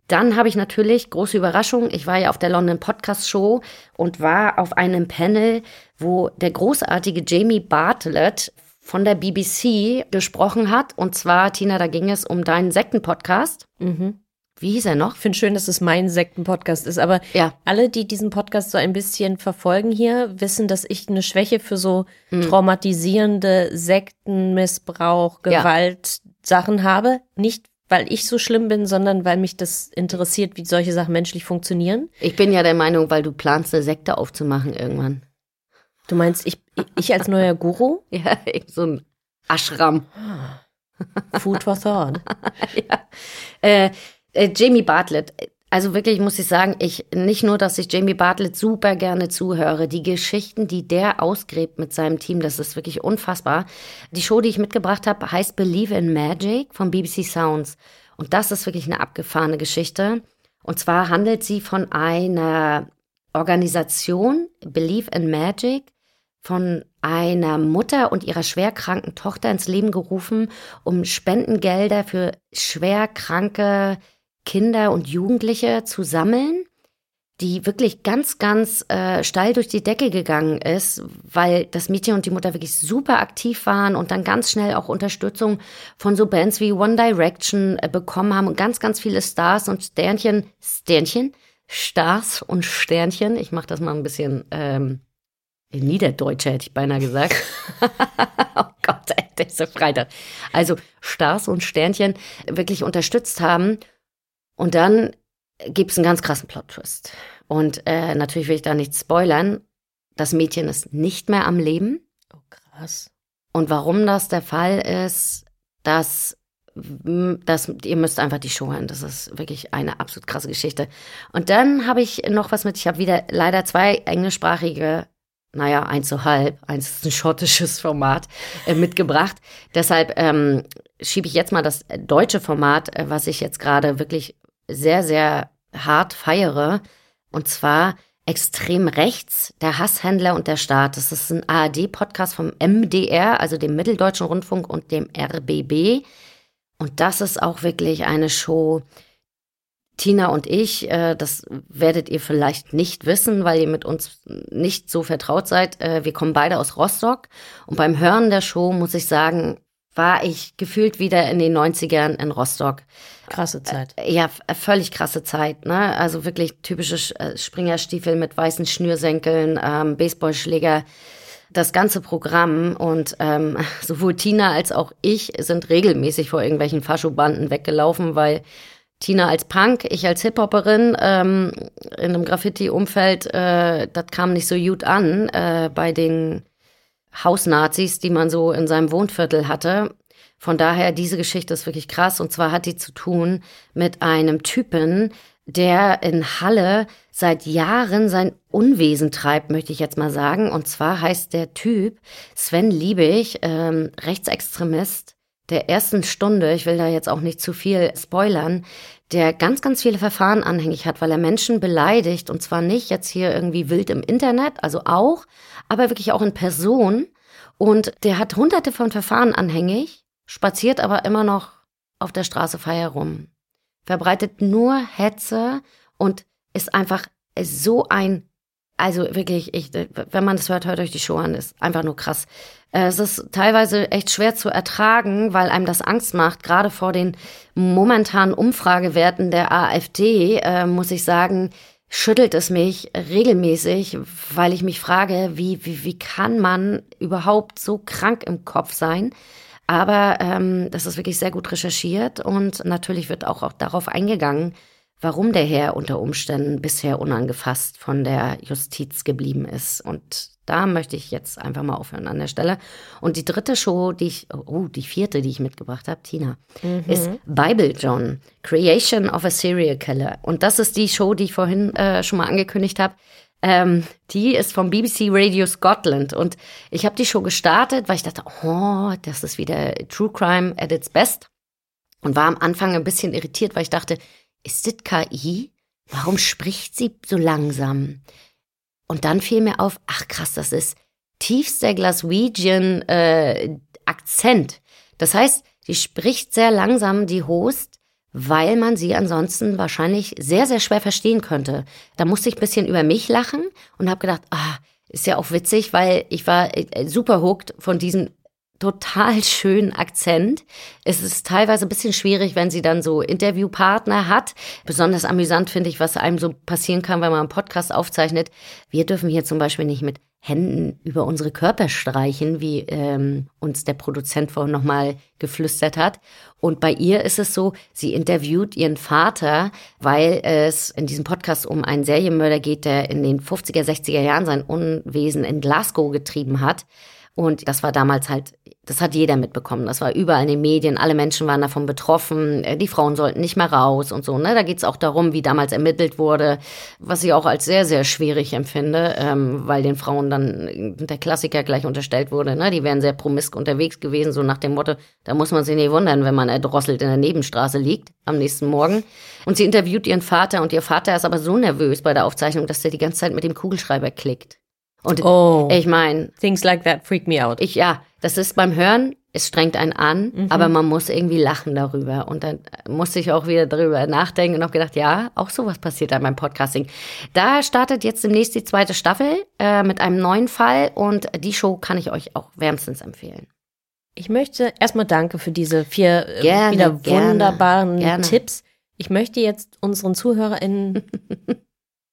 Dann habe ich natürlich, große Überraschung, ich war ja auf der London Podcast Show und war auf einem Panel, wo der großartige Jamie Bartlett von der BBC gesprochen hat. Und zwar, Tina, da ging es um deinen Sektenpodcast. Mhm. Wie hieß er noch? Ich finde schön, dass es mein Sektenpodcast ist, aber ja. alle, die diesen Podcast so ein bisschen verfolgen hier, wissen, dass ich eine Schwäche für so mhm. traumatisierende Sektenmissbrauch, Gewalt, ja. Sachen habe. Nicht weil ich so schlimm bin, sondern weil mich das interessiert, wie solche Sachen menschlich funktionieren. Ich bin ja der Meinung, weil du planst, eine Sekte aufzumachen irgendwann. Du meinst, ich, ich als neuer Guru? (laughs) ja, so ein Ashram. Food for thought. (laughs) ja. Äh, äh, Jamie Bartlett. Also wirklich muss ich sagen, ich nicht nur, dass ich Jamie Bartlett super gerne zuhöre, die Geschichten, die der ausgräbt mit seinem Team, das ist wirklich unfassbar. Die Show, die ich mitgebracht habe, heißt Believe in Magic von BBC Sounds. Und das ist wirklich eine abgefahrene Geschichte. Und zwar handelt sie von einer Organisation, Believe in Magic, von einer Mutter und ihrer schwerkranken Tochter ins Leben gerufen, um Spendengelder für schwerkranke Kinder und Jugendliche zu sammeln, die wirklich ganz, ganz äh, steil durch die Decke gegangen ist, weil das Mädchen und die Mutter wirklich super aktiv waren und dann ganz schnell auch Unterstützung von so Bands wie One Direction äh, bekommen haben und ganz, ganz viele Stars und Sternchen, Sternchen, Stars und Sternchen. Ich mache das mal ein bisschen ähm, Niederdeutsche hätte ich beinahe gesagt. (laughs) oh Gott, ey, der ist so Freitag. Also Stars und Sternchen wirklich unterstützt haben. Und dann gibt es einen ganz krassen Plot-Twist. Und äh, natürlich will ich da nichts spoilern. Das Mädchen ist nicht mehr am Leben. Oh, krass. Und warum das der Fall ist, das, das, ihr müsst einfach die Show hören. Das ist wirklich eine absolut krasse Geschichte. Und dann habe ich noch was mit, ich habe wieder leider zwei englischsprachige naja, eins zu halb, eins ist ein schottisches (laughs) Format, äh, mitgebracht. Deshalb ähm, schiebe ich jetzt mal das deutsche Format, äh, was ich jetzt gerade wirklich sehr, sehr hart feiere. Und zwar Extrem rechts, der Hasshändler und der Staat. Das ist ein ARD-Podcast vom MDR, also dem Mitteldeutschen Rundfunk und dem RBB. Und das ist auch wirklich eine Show, Tina und ich, äh, das werdet ihr vielleicht nicht wissen, weil ihr mit uns nicht so vertraut seid. Äh, wir kommen beide aus Rostock. Und beim Hören der Show, muss ich sagen, war ich gefühlt wieder in den 90ern in Rostock. Krasse Zeit. Äh, ja, völlig krasse Zeit. Ne? Also wirklich typische äh, Springerstiefel mit weißen Schnürsenkeln, ähm, Baseballschläger das ganze Programm und ähm, (laughs) sowohl Tina als auch ich sind regelmäßig vor irgendwelchen Faschobanden weggelaufen, weil Tina als Punk, ich als Hip-Hopperin ähm, in einem Graffiti-Umfeld, äh, das kam nicht so gut an äh, bei den Hausnazis, die man so in seinem Wohnviertel hatte. Von daher, diese Geschichte ist wirklich krass. Und zwar hat die zu tun mit einem Typen, der in Halle seit Jahren sein Unwesen treibt, möchte ich jetzt mal sagen. Und zwar heißt der Typ Sven Liebig, ähm, Rechtsextremist, der ersten Stunde, ich will da jetzt auch nicht zu viel spoilern, der ganz, ganz viele Verfahren anhängig hat, weil er Menschen beleidigt und zwar nicht jetzt hier irgendwie wild im Internet, also auch, aber wirklich auch in Person. Und der hat hunderte von Verfahren anhängig, spaziert aber immer noch auf der Straße frei herum, verbreitet nur Hetze und ist einfach so ein also wirklich, ich, wenn man das hört, hört euch die Show an, ist einfach nur krass. Äh, es ist teilweise echt schwer zu ertragen, weil einem das Angst macht. Gerade vor den momentanen Umfragewerten der AfD, äh, muss ich sagen, schüttelt es mich regelmäßig, weil ich mich frage, wie, wie, wie kann man überhaupt so krank im Kopf sein? Aber ähm, das ist wirklich sehr gut recherchiert und natürlich wird auch, auch darauf eingegangen, warum der Herr unter Umständen bisher unangefasst von der Justiz geblieben ist. Und da möchte ich jetzt einfach mal aufhören an der Stelle. Und die dritte Show, die ich, oh, die vierte, die ich mitgebracht habe, Tina, mhm. ist Bible John, Creation of a Serial Killer. Und das ist die Show, die ich vorhin äh, schon mal angekündigt habe. Ähm, die ist vom BBC Radio Scotland. Und ich habe die Show gestartet, weil ich dachte, oh, das ist wieder True Crime at its best. Und war am Anfang ein bisschen irritiert, weil ich dachte, ist das KI? Warum spricht sie so langsam? Und dann fiel mir auf, ach krass, das ist tiefster Glaswegian äh, Akzent. Das heißt, sie spricht sehr langsam, die Host, weil man sie ansonsten wahrscheinlich sehr, sehr schwer verstehen könnte. Da musste ich ein bisschen über mich lachen und habe gedacht, ah, ist ja auch witzig, weil ich war äh, super hooked von diesen total schönen Akzent. Es ist teilweise ein bisschen schwierig, wenn sie dann so Interviewpartner hat. Besonders amüsant finde ich, was einem so passieren kann, wenn man einen Podcast aufzeichnet. Wir dürfen hier zum Beispiel nicht mit Händen über unsere Körper streichen, wie ähm, uns der Produzent vorhin nochmal geflüstert hat. Und bei ihr ist es so, sie interviewt ihren Vater, weil es in diesem Podcast um einen Serienmörder geht, der in den 50er, 60er Jahren sein Unwesen in Glasgow getrieben hat. Und das war damals halt, das hat jeder mitbekommen. Das war überall in den Medien. Alle Menschen waren davon betroffen. Äh, die Frauen sollten nicht mehr raus und so. Ne? Da geht's auch darum, wie damals ermittelt wurde, was ich auch als sehr, sehr schwierig empfinde, ähm, weil den Frauen dann der Klassiker gleich unterstellt wurde. Ne? Die wären sehr promisk unterwegs gewesen, so nach dem Motto, da muss man sich nicht wundern, wenn man erdrosselt in der Nebenstraße liegt am nächsten Morgen. Und sie interviewt ihren Vater und ihr Vater ist aber so nervös bei der Aufzeichnung, dass der die ganze Zeit mit dem Kugelschreiber klickt. Und Oh. ich meine, Things like that freak me out. ich, ja, das ist beim Hören, es strengt einen an, Mhm. aber man muss irgendwie lachen darüber. Und dann musste ich auch wieder darüber nachdenken und habe gedacht, ja, auch sowas passiert da beim Podcasting. Da startet jetzt demnächst die zweite Staffel äh, mit einem neuen Fall und die Show kann ich euch auch wärmstens empfehlen. Ich möchte erstmal danke für diese vier äh, Gerne, wieder gerne, wunderbaren gerne. Tipps. Ich möchte jetzt unseren ZuhörerInnen (laughs)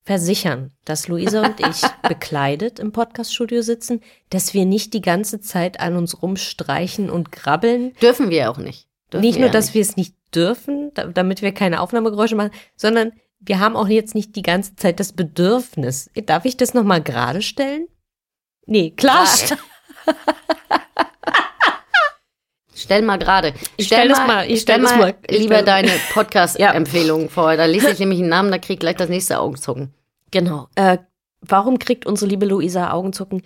versichern, dass Luisa und ich (laughs) bekleidet im Podcaststudio sitzen, dass wir nicht die ganze Zeit an uns rumstreichen und grabbeln. Dürfen wir auch nicht. Dürfen nicht nur, dass wir es nicht dürfen, da- damit wir keine Aufnahmegeräusche machen, sondern wir haben auch jetzt nicht die ganze Zeit das Bedürfnis. Darf ich das nochmal gerade stellen? Nee, klar. (laughs) Stell mal gerade. Ich stell das mal- ich stell das mal- lieber stell- deine (laughs) Podcast-Empfehlungen vor. Da lese ich (laughs) nämlich einen Namen, da krieg ich gleich das nächste Augenzucken. Genau. Äh, warum kriegt unsere liebe Luisa Augenzucken?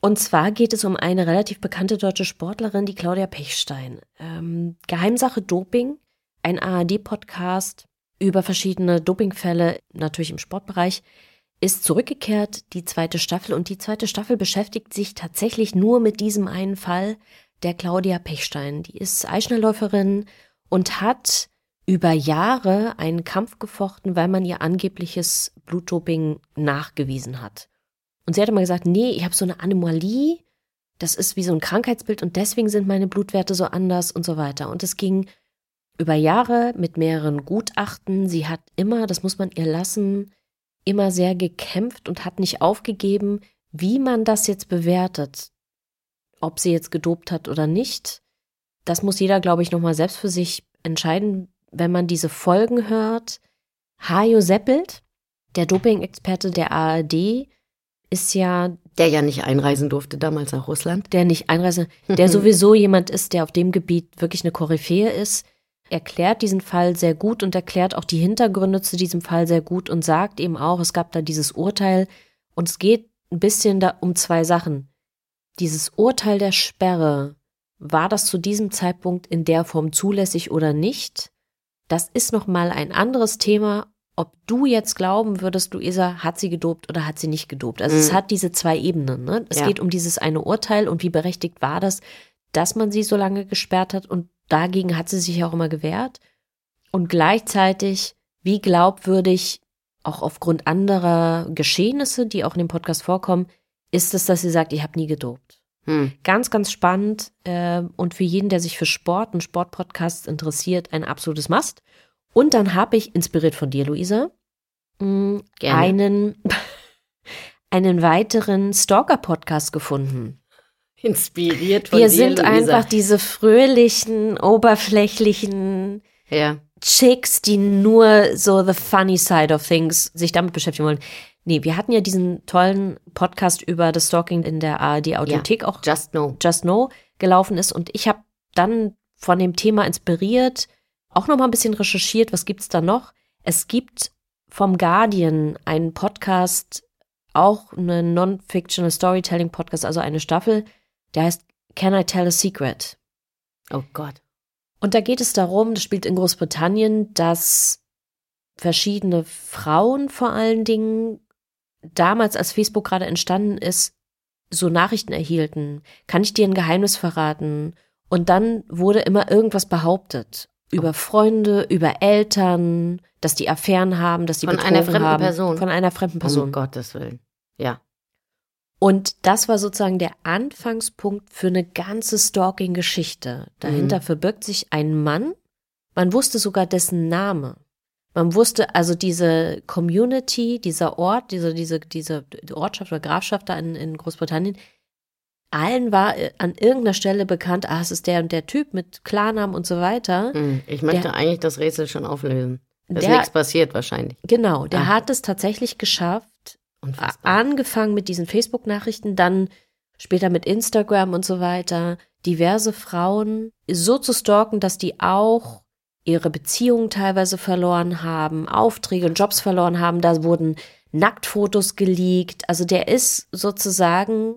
Und zwar geht es um eine relativ bekannte deutsche Sportlerin, die Claudia Pechstein. Ähm, Geheimsache Doping, ein ARD-Podcast über verschiedene Dopingfälle, natürlich im Sportbereich, ist zurückgekehrt, die zweite Staffel. Und die zweite Staffel beschäftigt sich tatsächlich nur mit diesem einen Fall der Claudia Pechstein. Die ist Eisschnellläuferin und hat über Jahre einen Kampf gefochten, weil man ihr angebliches Blutdoping nachgewiesen hat. Und sie hat immer gesagt, nee, ich habe so eine Anomalie, das ist wie so ein Krankheitsbild und deswegen sind meine Blutwerte so anders und so weiter. Und es ging über Jahre mit mehreren Gutachten. Sie hat immer, das muss man ihr lassen, immer sehr gekämpft und hat nicht aufgegeben, wie man das jetzt bewertet. Ob sie jetzt gedopt hat oder nicht, das muss jeder, glaube ich, nochmal selbst für sich entscheiden, wenn man diese Folgen hört. Hajo Seppelt, der Doping-Experte der ARD, ist ja Der ja nicht einreisen durfte damals nach Russland. der nicht einreise, (laughs) der sowieso jemand ist, der auf dem Gebiet wirklich eine Koryphäe ist, erklärt diesen Fall sehr gut und erklärt auch die Hintergründe zu diesem Fall sehr gut und sagt eben auch, es gab da dieses Urteil und es geht ein bisschen da um zwei Sachen. Dieses Urteil der Sperre, war das zu diesem Zeitpunkt in der Form zulässig oder nicht? Das ist nochmal ein anderes Thema, ob du jetzt glauben würdest, Luisa, hat sie gedopt oder hat sie nicht gedopt. Also es Mhm. hat diese zwei Ebenen. Ne? Es Ja. geht um dieses eine Urteil und wie berechtigt war das, dass man sie so lange gesperrt hat und dagegen hat sie sich auch immer gewehrt. Und gleichzeitig, wie glaubwürdig, auch aufgrund anderer Geschehnisse, die auch in dem Podcast vorkommen, ist es, dass sie sagt, ich habe nie gedopt. Hm. Ganz, ganz spannend äh, und für jeden, der sich für Sport und Sportpodcasts interessiert, ein absolutes Must. Und dann habe ich, inspiriert von dir, Luisa, mh, Gerne. einen, (laughs) einen weiteren Stalker-Podcast gefunden. Inspiriert von Wir dir, sind Luisa. einfach diese fröhlichen, oberflächlichen Ja. Chicks, die nur so the funny side of things sich damit beschäftigen wollen. Nee, wir hatten ja diesen tollen Podcast über das Stalking in der ARD Audiothek auch Just know. Just Know gelaufen ist und ich habe dann von dem Thema inspiriert, auch noch mal ein bisschen recherchiert, was gibt's da noch? Es gibt vom Guardian einen Podcast, auch einen Non-Fictional Storytelling Podcast, also eine Staffel, der heißt Can I Tell a Secret? Oh Gott. Und da geht es darum, das spielt in Großbritannien, dass verschiedene Frauen vor allen Dingen damals, als Facebook gerade entstanden ist, so Nachrichten erhielten. Kann ich dir ein Geheimnis verraten? Und dann wurde immer irgendwas behauptet. Über Freunde, über Eltern, dass die Affären haben, dass die Von einer fremden haben. Person? Von einer fremden Um Person. Gottes Willen. Ja. Und das war sozusagen der Anfangspunkt für eine ganze Stalking-Geschichte. Dahinter Mhm. verbirgt sich ein Mann. Man wusste sogar dessen Name. Man wusste also diese Community, dieser Ort, diese, diese, diese Ortschaft oder Grafschaft da in, in Großbritannien, allen war äh, an irgendeiner Stelle bekannt, ah, es ist der und der Typ mit Klarnamen und so weiter. Hm, Ich möchte Der- eigentlich das Rätsel schon auflösen. Da ist nichts passiert wahrscheinlich. Genau, der Ah. hat es tatsächlich geschafft, Unfassbar. angefangen mit diesen Facebook-Nachrichten, dann später mit Instagram und so weiter, diverse Frauen so zu stalken, dass die auch ihre Beziehungen teilweise verloren haben, Aufträge und Jobs verloren haben. Da wurden Nacktfotos geleakt. Also der ist sozusagen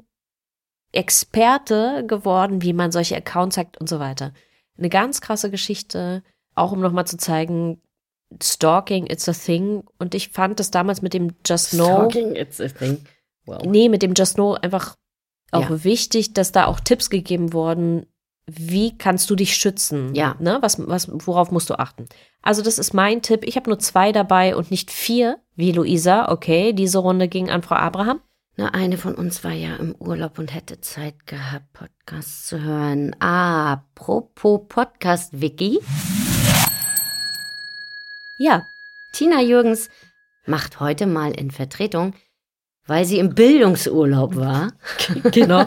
Experte geworden, wie man solche Accounts hackt und so weiter. Eine ganz krasse Geschichte, auch um nochmal zu zeigen, Stalking, it's a thing. Und ich fand das damals mit dem Just Know. Stalking, it's a thing. Wow. Nee, mit dem Just Know einfach auch Ja. wichtig, dass da auch Tipps gegeben wurden, wie kannst du dich schützen? Ja. Ne? Was, was, worauf musst du achten? Also, das ist mein Tipp. Ich habe nur zwei dabei und nicht vier, wie Luisa. Okay, diese Runde ging an Frau Abraham. Na, eine von uns war ja im Urlaub und hätte Zeit gehabt, Podcasts zu hören. Apropos Podcast, Vicky. Ja, Tina Jürgens macht heute mal in Vertretung, weil sie im Bildungsurlaub war. (laughs) genau.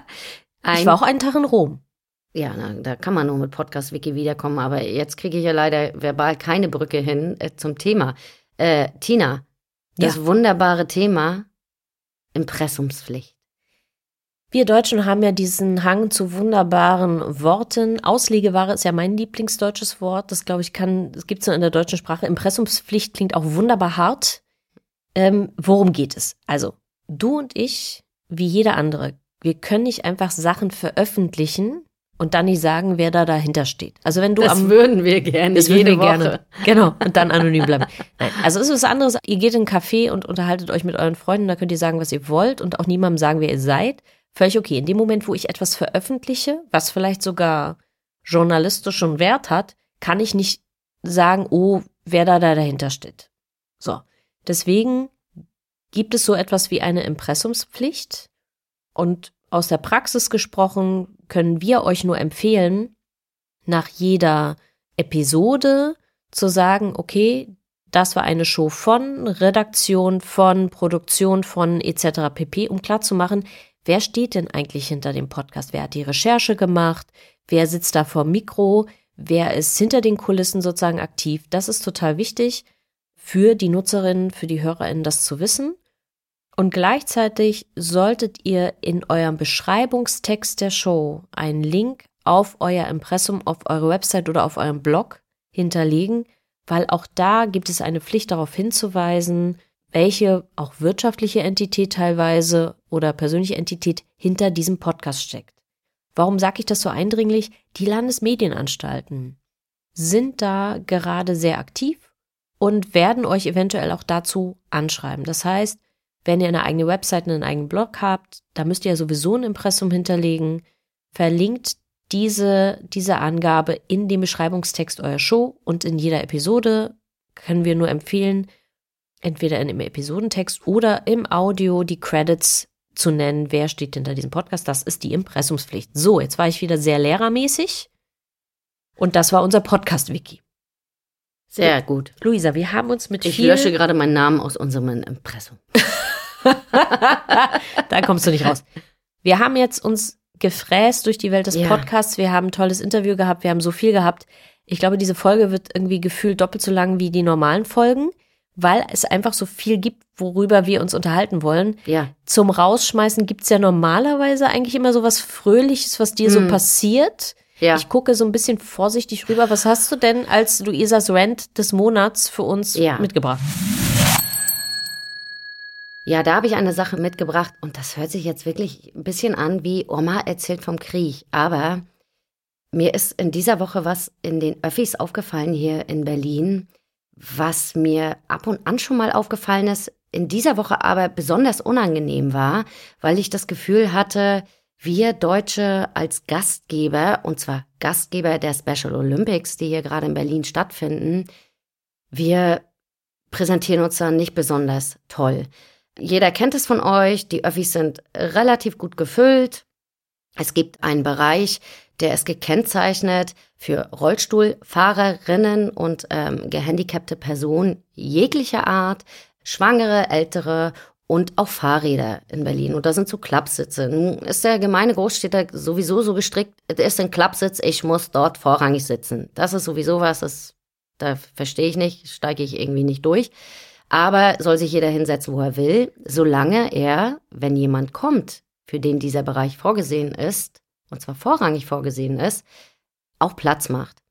(laughs) Ein, ich war auch einen Tag in Rom. ja, na, da kann man nur mit Podcast Wiki wiederkommen, aber jetzt kriege ich ja leider verbal keine Brücke hin äh, zum Thema. Äh, Tina, das wunderbare Thema Impressumspflicht. Wir Deutschen haben ja diesen Hang zu wunderbaren Worten. Auslegeware ist ja mein Lieblingsdeutsches Wort. Das glaube ich kann, das gibt es nur in der deutschen Sprache. Impressumspflicht klingt auch wunderbar hart. Ähm, worum geht es? Also, du und ich, wie jeder andere, wir können nicht einfach Sachen veröffentlichen und dann nicht sagen, wer da dahinter steht. Also wenn du Das am würden wir gerne das jede würden wir Woche. gerne. Genau. Und dann anonym bleiben. Nein, also es ist was anderes. Ihr geht in einen Café und unterhaltet euch mit euren Freunden. Da könnt ihr sagen, was ihr wollt und auch niemandem sagen, wer ihr seid. Völlig okay. In dem Moment, wo ich etwas veröffentliche, was vielleicht sogar journalistischen Wert hat, kann ich nicht sagen, oh, wer da, da dahinter steht. So. Deswegen gibt es so etwas wie eine Impressumspflicht. Und aus der Praxis gesprochen können wir euch nur empfehlen, nach jeder Episode zu sagen, okay, das war eine Show von Redaktion, von Produktion, von etc. pp, um klarzumachen, wer steht denn eigentlich hinter dem Podcast? Wer hat die Recherche gemacht? Wer sitzt da vor Mikro? Wer ist hinter den Kulissen sozusagen aktiv? Das ist total wichtig für die Nutzerinnen, für die Hörerinnen, das zu wissen. Und gleichzeitig solltet ihr in eurem Beschreibungstext der Show einen Link auf euer Impressum, auf eure Website oder auf eurem Blog hinterlegen, weil auch da gibt es eine Pflicht darauf hinzuweisen, welche auch wirtschaftliche Entität teilweise oder persönliche Entität hinter diesem Podcast steckt. Warum sage ich das so eindringlich? Die Landesmedienanstalten sind da gerade sehr aktiv und werden euch eventuell auch dazu anschreiben. Das heißt, wenn ihr eine eigene Website, einen eigenen Blog habt, da müsst ihr ja sowieso ein Impressum hinterlegen. Verlinkt diese, diese Angabe in dem Beschreibungstext eurer Show und in jeder Episode können wir nur empfehlen, entweder in dem Episodentext oder im Audio die Credits zu nennen, wer steht hinter diesem Podcast. Das ist die Impressumspflicht. So, jetzt war ich wieder sehr lehrermäßig. Und das war unser Podcast-Wiki. Sehr gut. Luisa, wir haben uns mit Ich viel... lösche gerade meinen Namen aus unserem Impressum. (laughs) (laughs) da kommst du nicht raus. Wir haben jetzt uns gefräst durch die Welt des Ja. Podcasts. Wir haben ein tolles Interview gehabt. Wir haben so viel gehabt. Ich glaube, diese Folge wird irgendwie gefühlt doppelt so lang wie die normalen Folgen, weil es einfach so viel gibt, worüber wir uns unterhalten wollen. Ja. Zum Rausschmeißen gibt's ja normalerweise eigentlich immer so was Fröhliches, was dir so Hm. passiert. Ja. Ich gucke so ein bisschen vorsichtig rüber. Was hast du denn als Luisas Rant des Monats für uns Ja. mitgebracht? Ja, da habe ich eine Sache mitgebracht und das hört sich jetzt wirklich ein bisschen an wie Oma erzählt vom Krieg. Aber mir ist in dieser Woche was in den Öffis aufgefallen hier in Berlin, was mir ab und an schon mal aufgefallen ist, in dieser Woche aber besonders unangenehm war, weil ich das Gefühl hatte, wir Deutsche als Gastgeber, und zwar Gastgeber der Special Olympics, die hier gerade in Berlin stattfinden, wir präsentieren uns da nicht besonders toll. Jeder kennt es von euch, die Öffis sind relativ gut gefüllt. Es gibt einen Bereich, Der ist gekennzeichnet für Rollstuhlfahrerinnen und ähm, gehandicapte Personen jeglicher Art, Schwangere, Ältere und auch Fahrräder in Berlin. Und da sind so Klappsitze. Nun ist der gemeine Großstädter sowieso so gestrickt, der ist ein Klappsitz, ich muss dort vorrangig sitzen. Das ist sowieso was, das, da verstehe ich nicht, steige ich irgendwie nicht durch. Aber soll sich jeder hinsetzen, wo er will, solange er, wenn jemand kommt, für den dieser Bereich vorgesehen ist, und zwar vorrangig vorgesehen ist, auch Platz macht.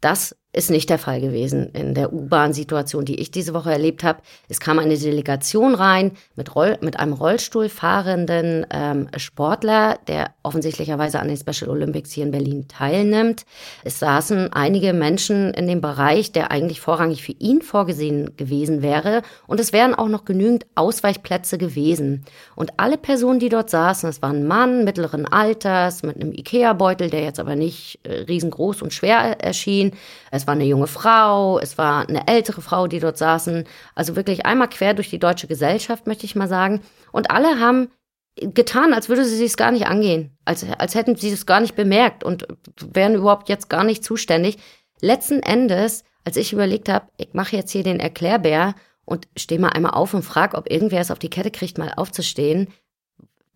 Das ist nicht der Fall gewesen in der U-Bahn-Situation, die ich diese Woche erlebt habe. Es kam eine Delegation rein mit, Roll mit einem Rollstuhl fahrenden ähm, Sportler, der offensichtlicherweise an den Special Olympics hier in Berlin teilnimmt. Es saßen einige Menschen in dem Bereich, der eigentlich vorrangig für ihn vorgesehen gewesen wäre. Und es wären auch noch genügend Ausweichplätze gewesen. Und alle Personen, die dort saßen, es war ein Mann mittleren Alters mit einem Ikea-Beutel, der jetzt aber nicht äh, riesengroß und schwer erschien. Es es war eine junge Frau, es war eine ältere Frau, die dort saßen. Also wirklich einmal quer durch die deutsche Gesellschaft, möchte ich mal sagen. Und alle haben getan, als würde sie es gar nicht angehen, als, als hätten sie es gar nicht bemerkt und wären überhaupt jetzt gar nicht zuständig. Letzten Endes, als ich überlegt habe, ich mache jetzt hier den Erklärbär und stehe mal einmal auf und frage, ob irgendwer es auf die Kette kriegt, mal aufzustehen,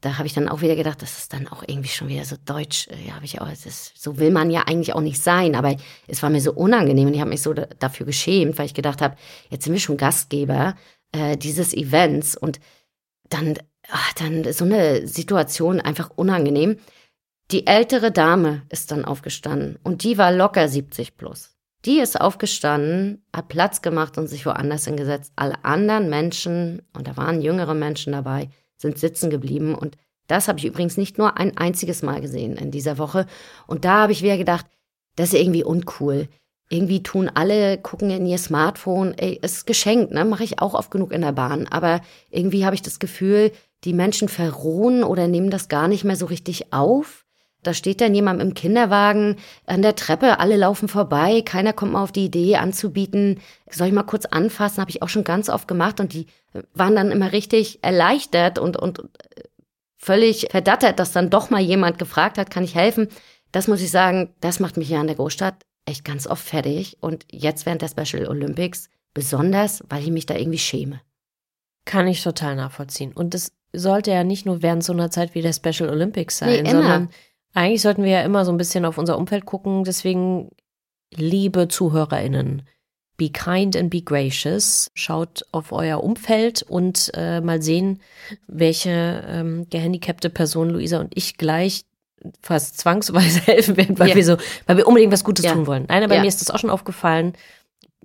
da habe ich dann auch wieder gedacht, das ist dann auch irgendwie schon wieder so deutsch. Ja, habe ich auch, das, so will man ja eigentlich auch nicht sein, aber es war mir so unangenehm und ich habe mich so da, dafür geschämt, weil ich gedacht habe, jetzt sind wir schon Gastgeber äh, dieses Events und dann, ach, dann so eine Situation einfach unangenehm. Die ältere Dame ist dann aufgestanden und die war locker 70 plus. Die ist aufgestanden, hat Platz gemacht und sich woanders hingesetzt. Alle anderen Menschen, und da waren jüngere Menschen dabei, sind sitzen geblieben. Und das habe ich übrigens nicht nur ein einziges Mal gesehen in dieser Woche. Und da habe ich wieder gedacht, das ist irgendwie uncool. Irgendwie tun alle, gucken in ihr Smartphone, ey, ist geschenkt, ne? Mache ich auch oft genug in der Bahn. Aber irgendwie habe ich das Gefühl, die Menschen verrohen oder nehmen das gar nicht mehr so richtig auf. Da steht dann jemand im Kinderwagen an der Treppe, alle laufen vorbei, keiner kommt mal auf die Idee anzubieten, soll ich mal kurz anfassen, habe ich auch schon ganz oft gemacht und die waren dann immer richtig erleichtert und, und völlig verdattert, dass dann doch mal jemand gefragt hat, kann ich helfen? Das muss ich sagen, das macht mich ja in der Großstadt echt ganz oft fertig und jetzt während der Special Olympics besonders, weil ich mich da irgendwie schäme. Kann ich total nachvollziehen. Und das sollte ja nicht nur während so einer Zeit wie der Special Olympics sein, nee, sondern eigentlich sollten wir ja immer so ein bisschen auf unser Umfeld gucken. Deswegen, liebe ZuhörerInnen, be kind and be gracious. Schaut auf euer Umfeld und äh, mal sehen, welche ähm, gehandicapte Person Luisa und ich gleich fast zwangsweise (laughs) helfen werden, weil ja. wir so, weil wir unbedingt was Gutes ja. tun wollen. Einer bei ja. mir ist das auch schon aufgefallen.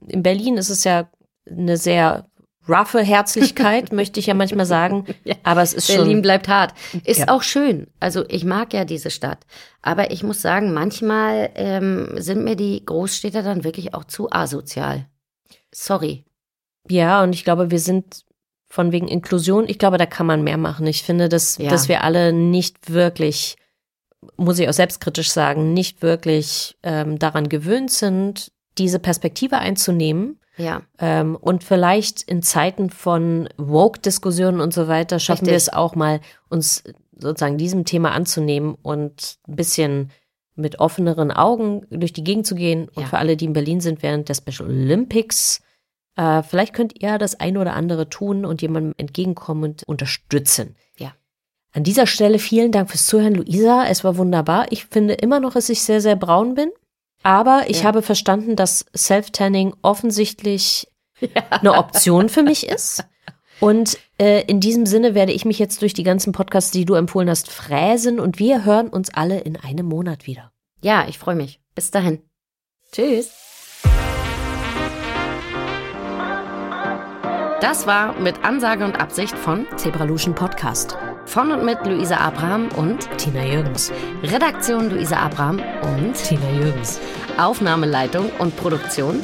In Berlin ist es ja eine sehr roughe Herzlichkeit, (laughs) möchte ich ja manchmal sagen. (laughs) Ja, aber es ist Berlin schon. bleibt hart. Ist ja. auch schön. Also ich mag ja diese Stadt. Aber ich muss sagen, manchmal ähm, sind mir die Großstädter dann wirklich auch zu asozial. Sorry. Ja, und ich glaube, wir sind von wegen Inklusion, ich glaube, da kann man mehr machen. Ich finde, dass, ja. dass wir alle nicht wirklich, muss ich auch selbstkritisch sagen, nicht wirklich ähm, daran gewöhnt sind, diese Perspektive einzunehmen ja. Ähm, und vielleicht in Zeiten von Woke-Diskussionen und so weiter schaffen Richtig. wir es auch mal, uns sozusagen diesem Thema anzunehmen und ein bisschen mit offeneren Augen durch die Gegend zu gehen. Und ja. für alle, die in Berlin sind während der Special Olympics, äh, vielleicht könnt ihr das eine oder andere tun und jemandem entgegenkommen und unterstützen. Ja. An dieser Stelle vielen Dank fürs Zuhören, Luisa. Es war wunderbar. Ich finde immer noch, dass ich sehr, sehr braun bin. Aber ich ja. habe verstanden, dass Self-Tanning offensichtlich (laughs) ja. eine Option für mich ist. Und äh, in diesem Sinne werde ich mich jetzt durch die ganzen Podcasts, die du empfohlen hast, fräsen und wir hören uns alle in einem Monat wieder. Ja, ich freue mich. Bis dahin. Tschüss. Das war mit Ansage und Absicht von Zebraluschen Podcast. Von und mit Luisa Abraham und Tina Jürgens. Redaktion Luisa Abraham und Tina Jürgens. Aufnahmeleitung und Produktion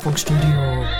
funkstudio.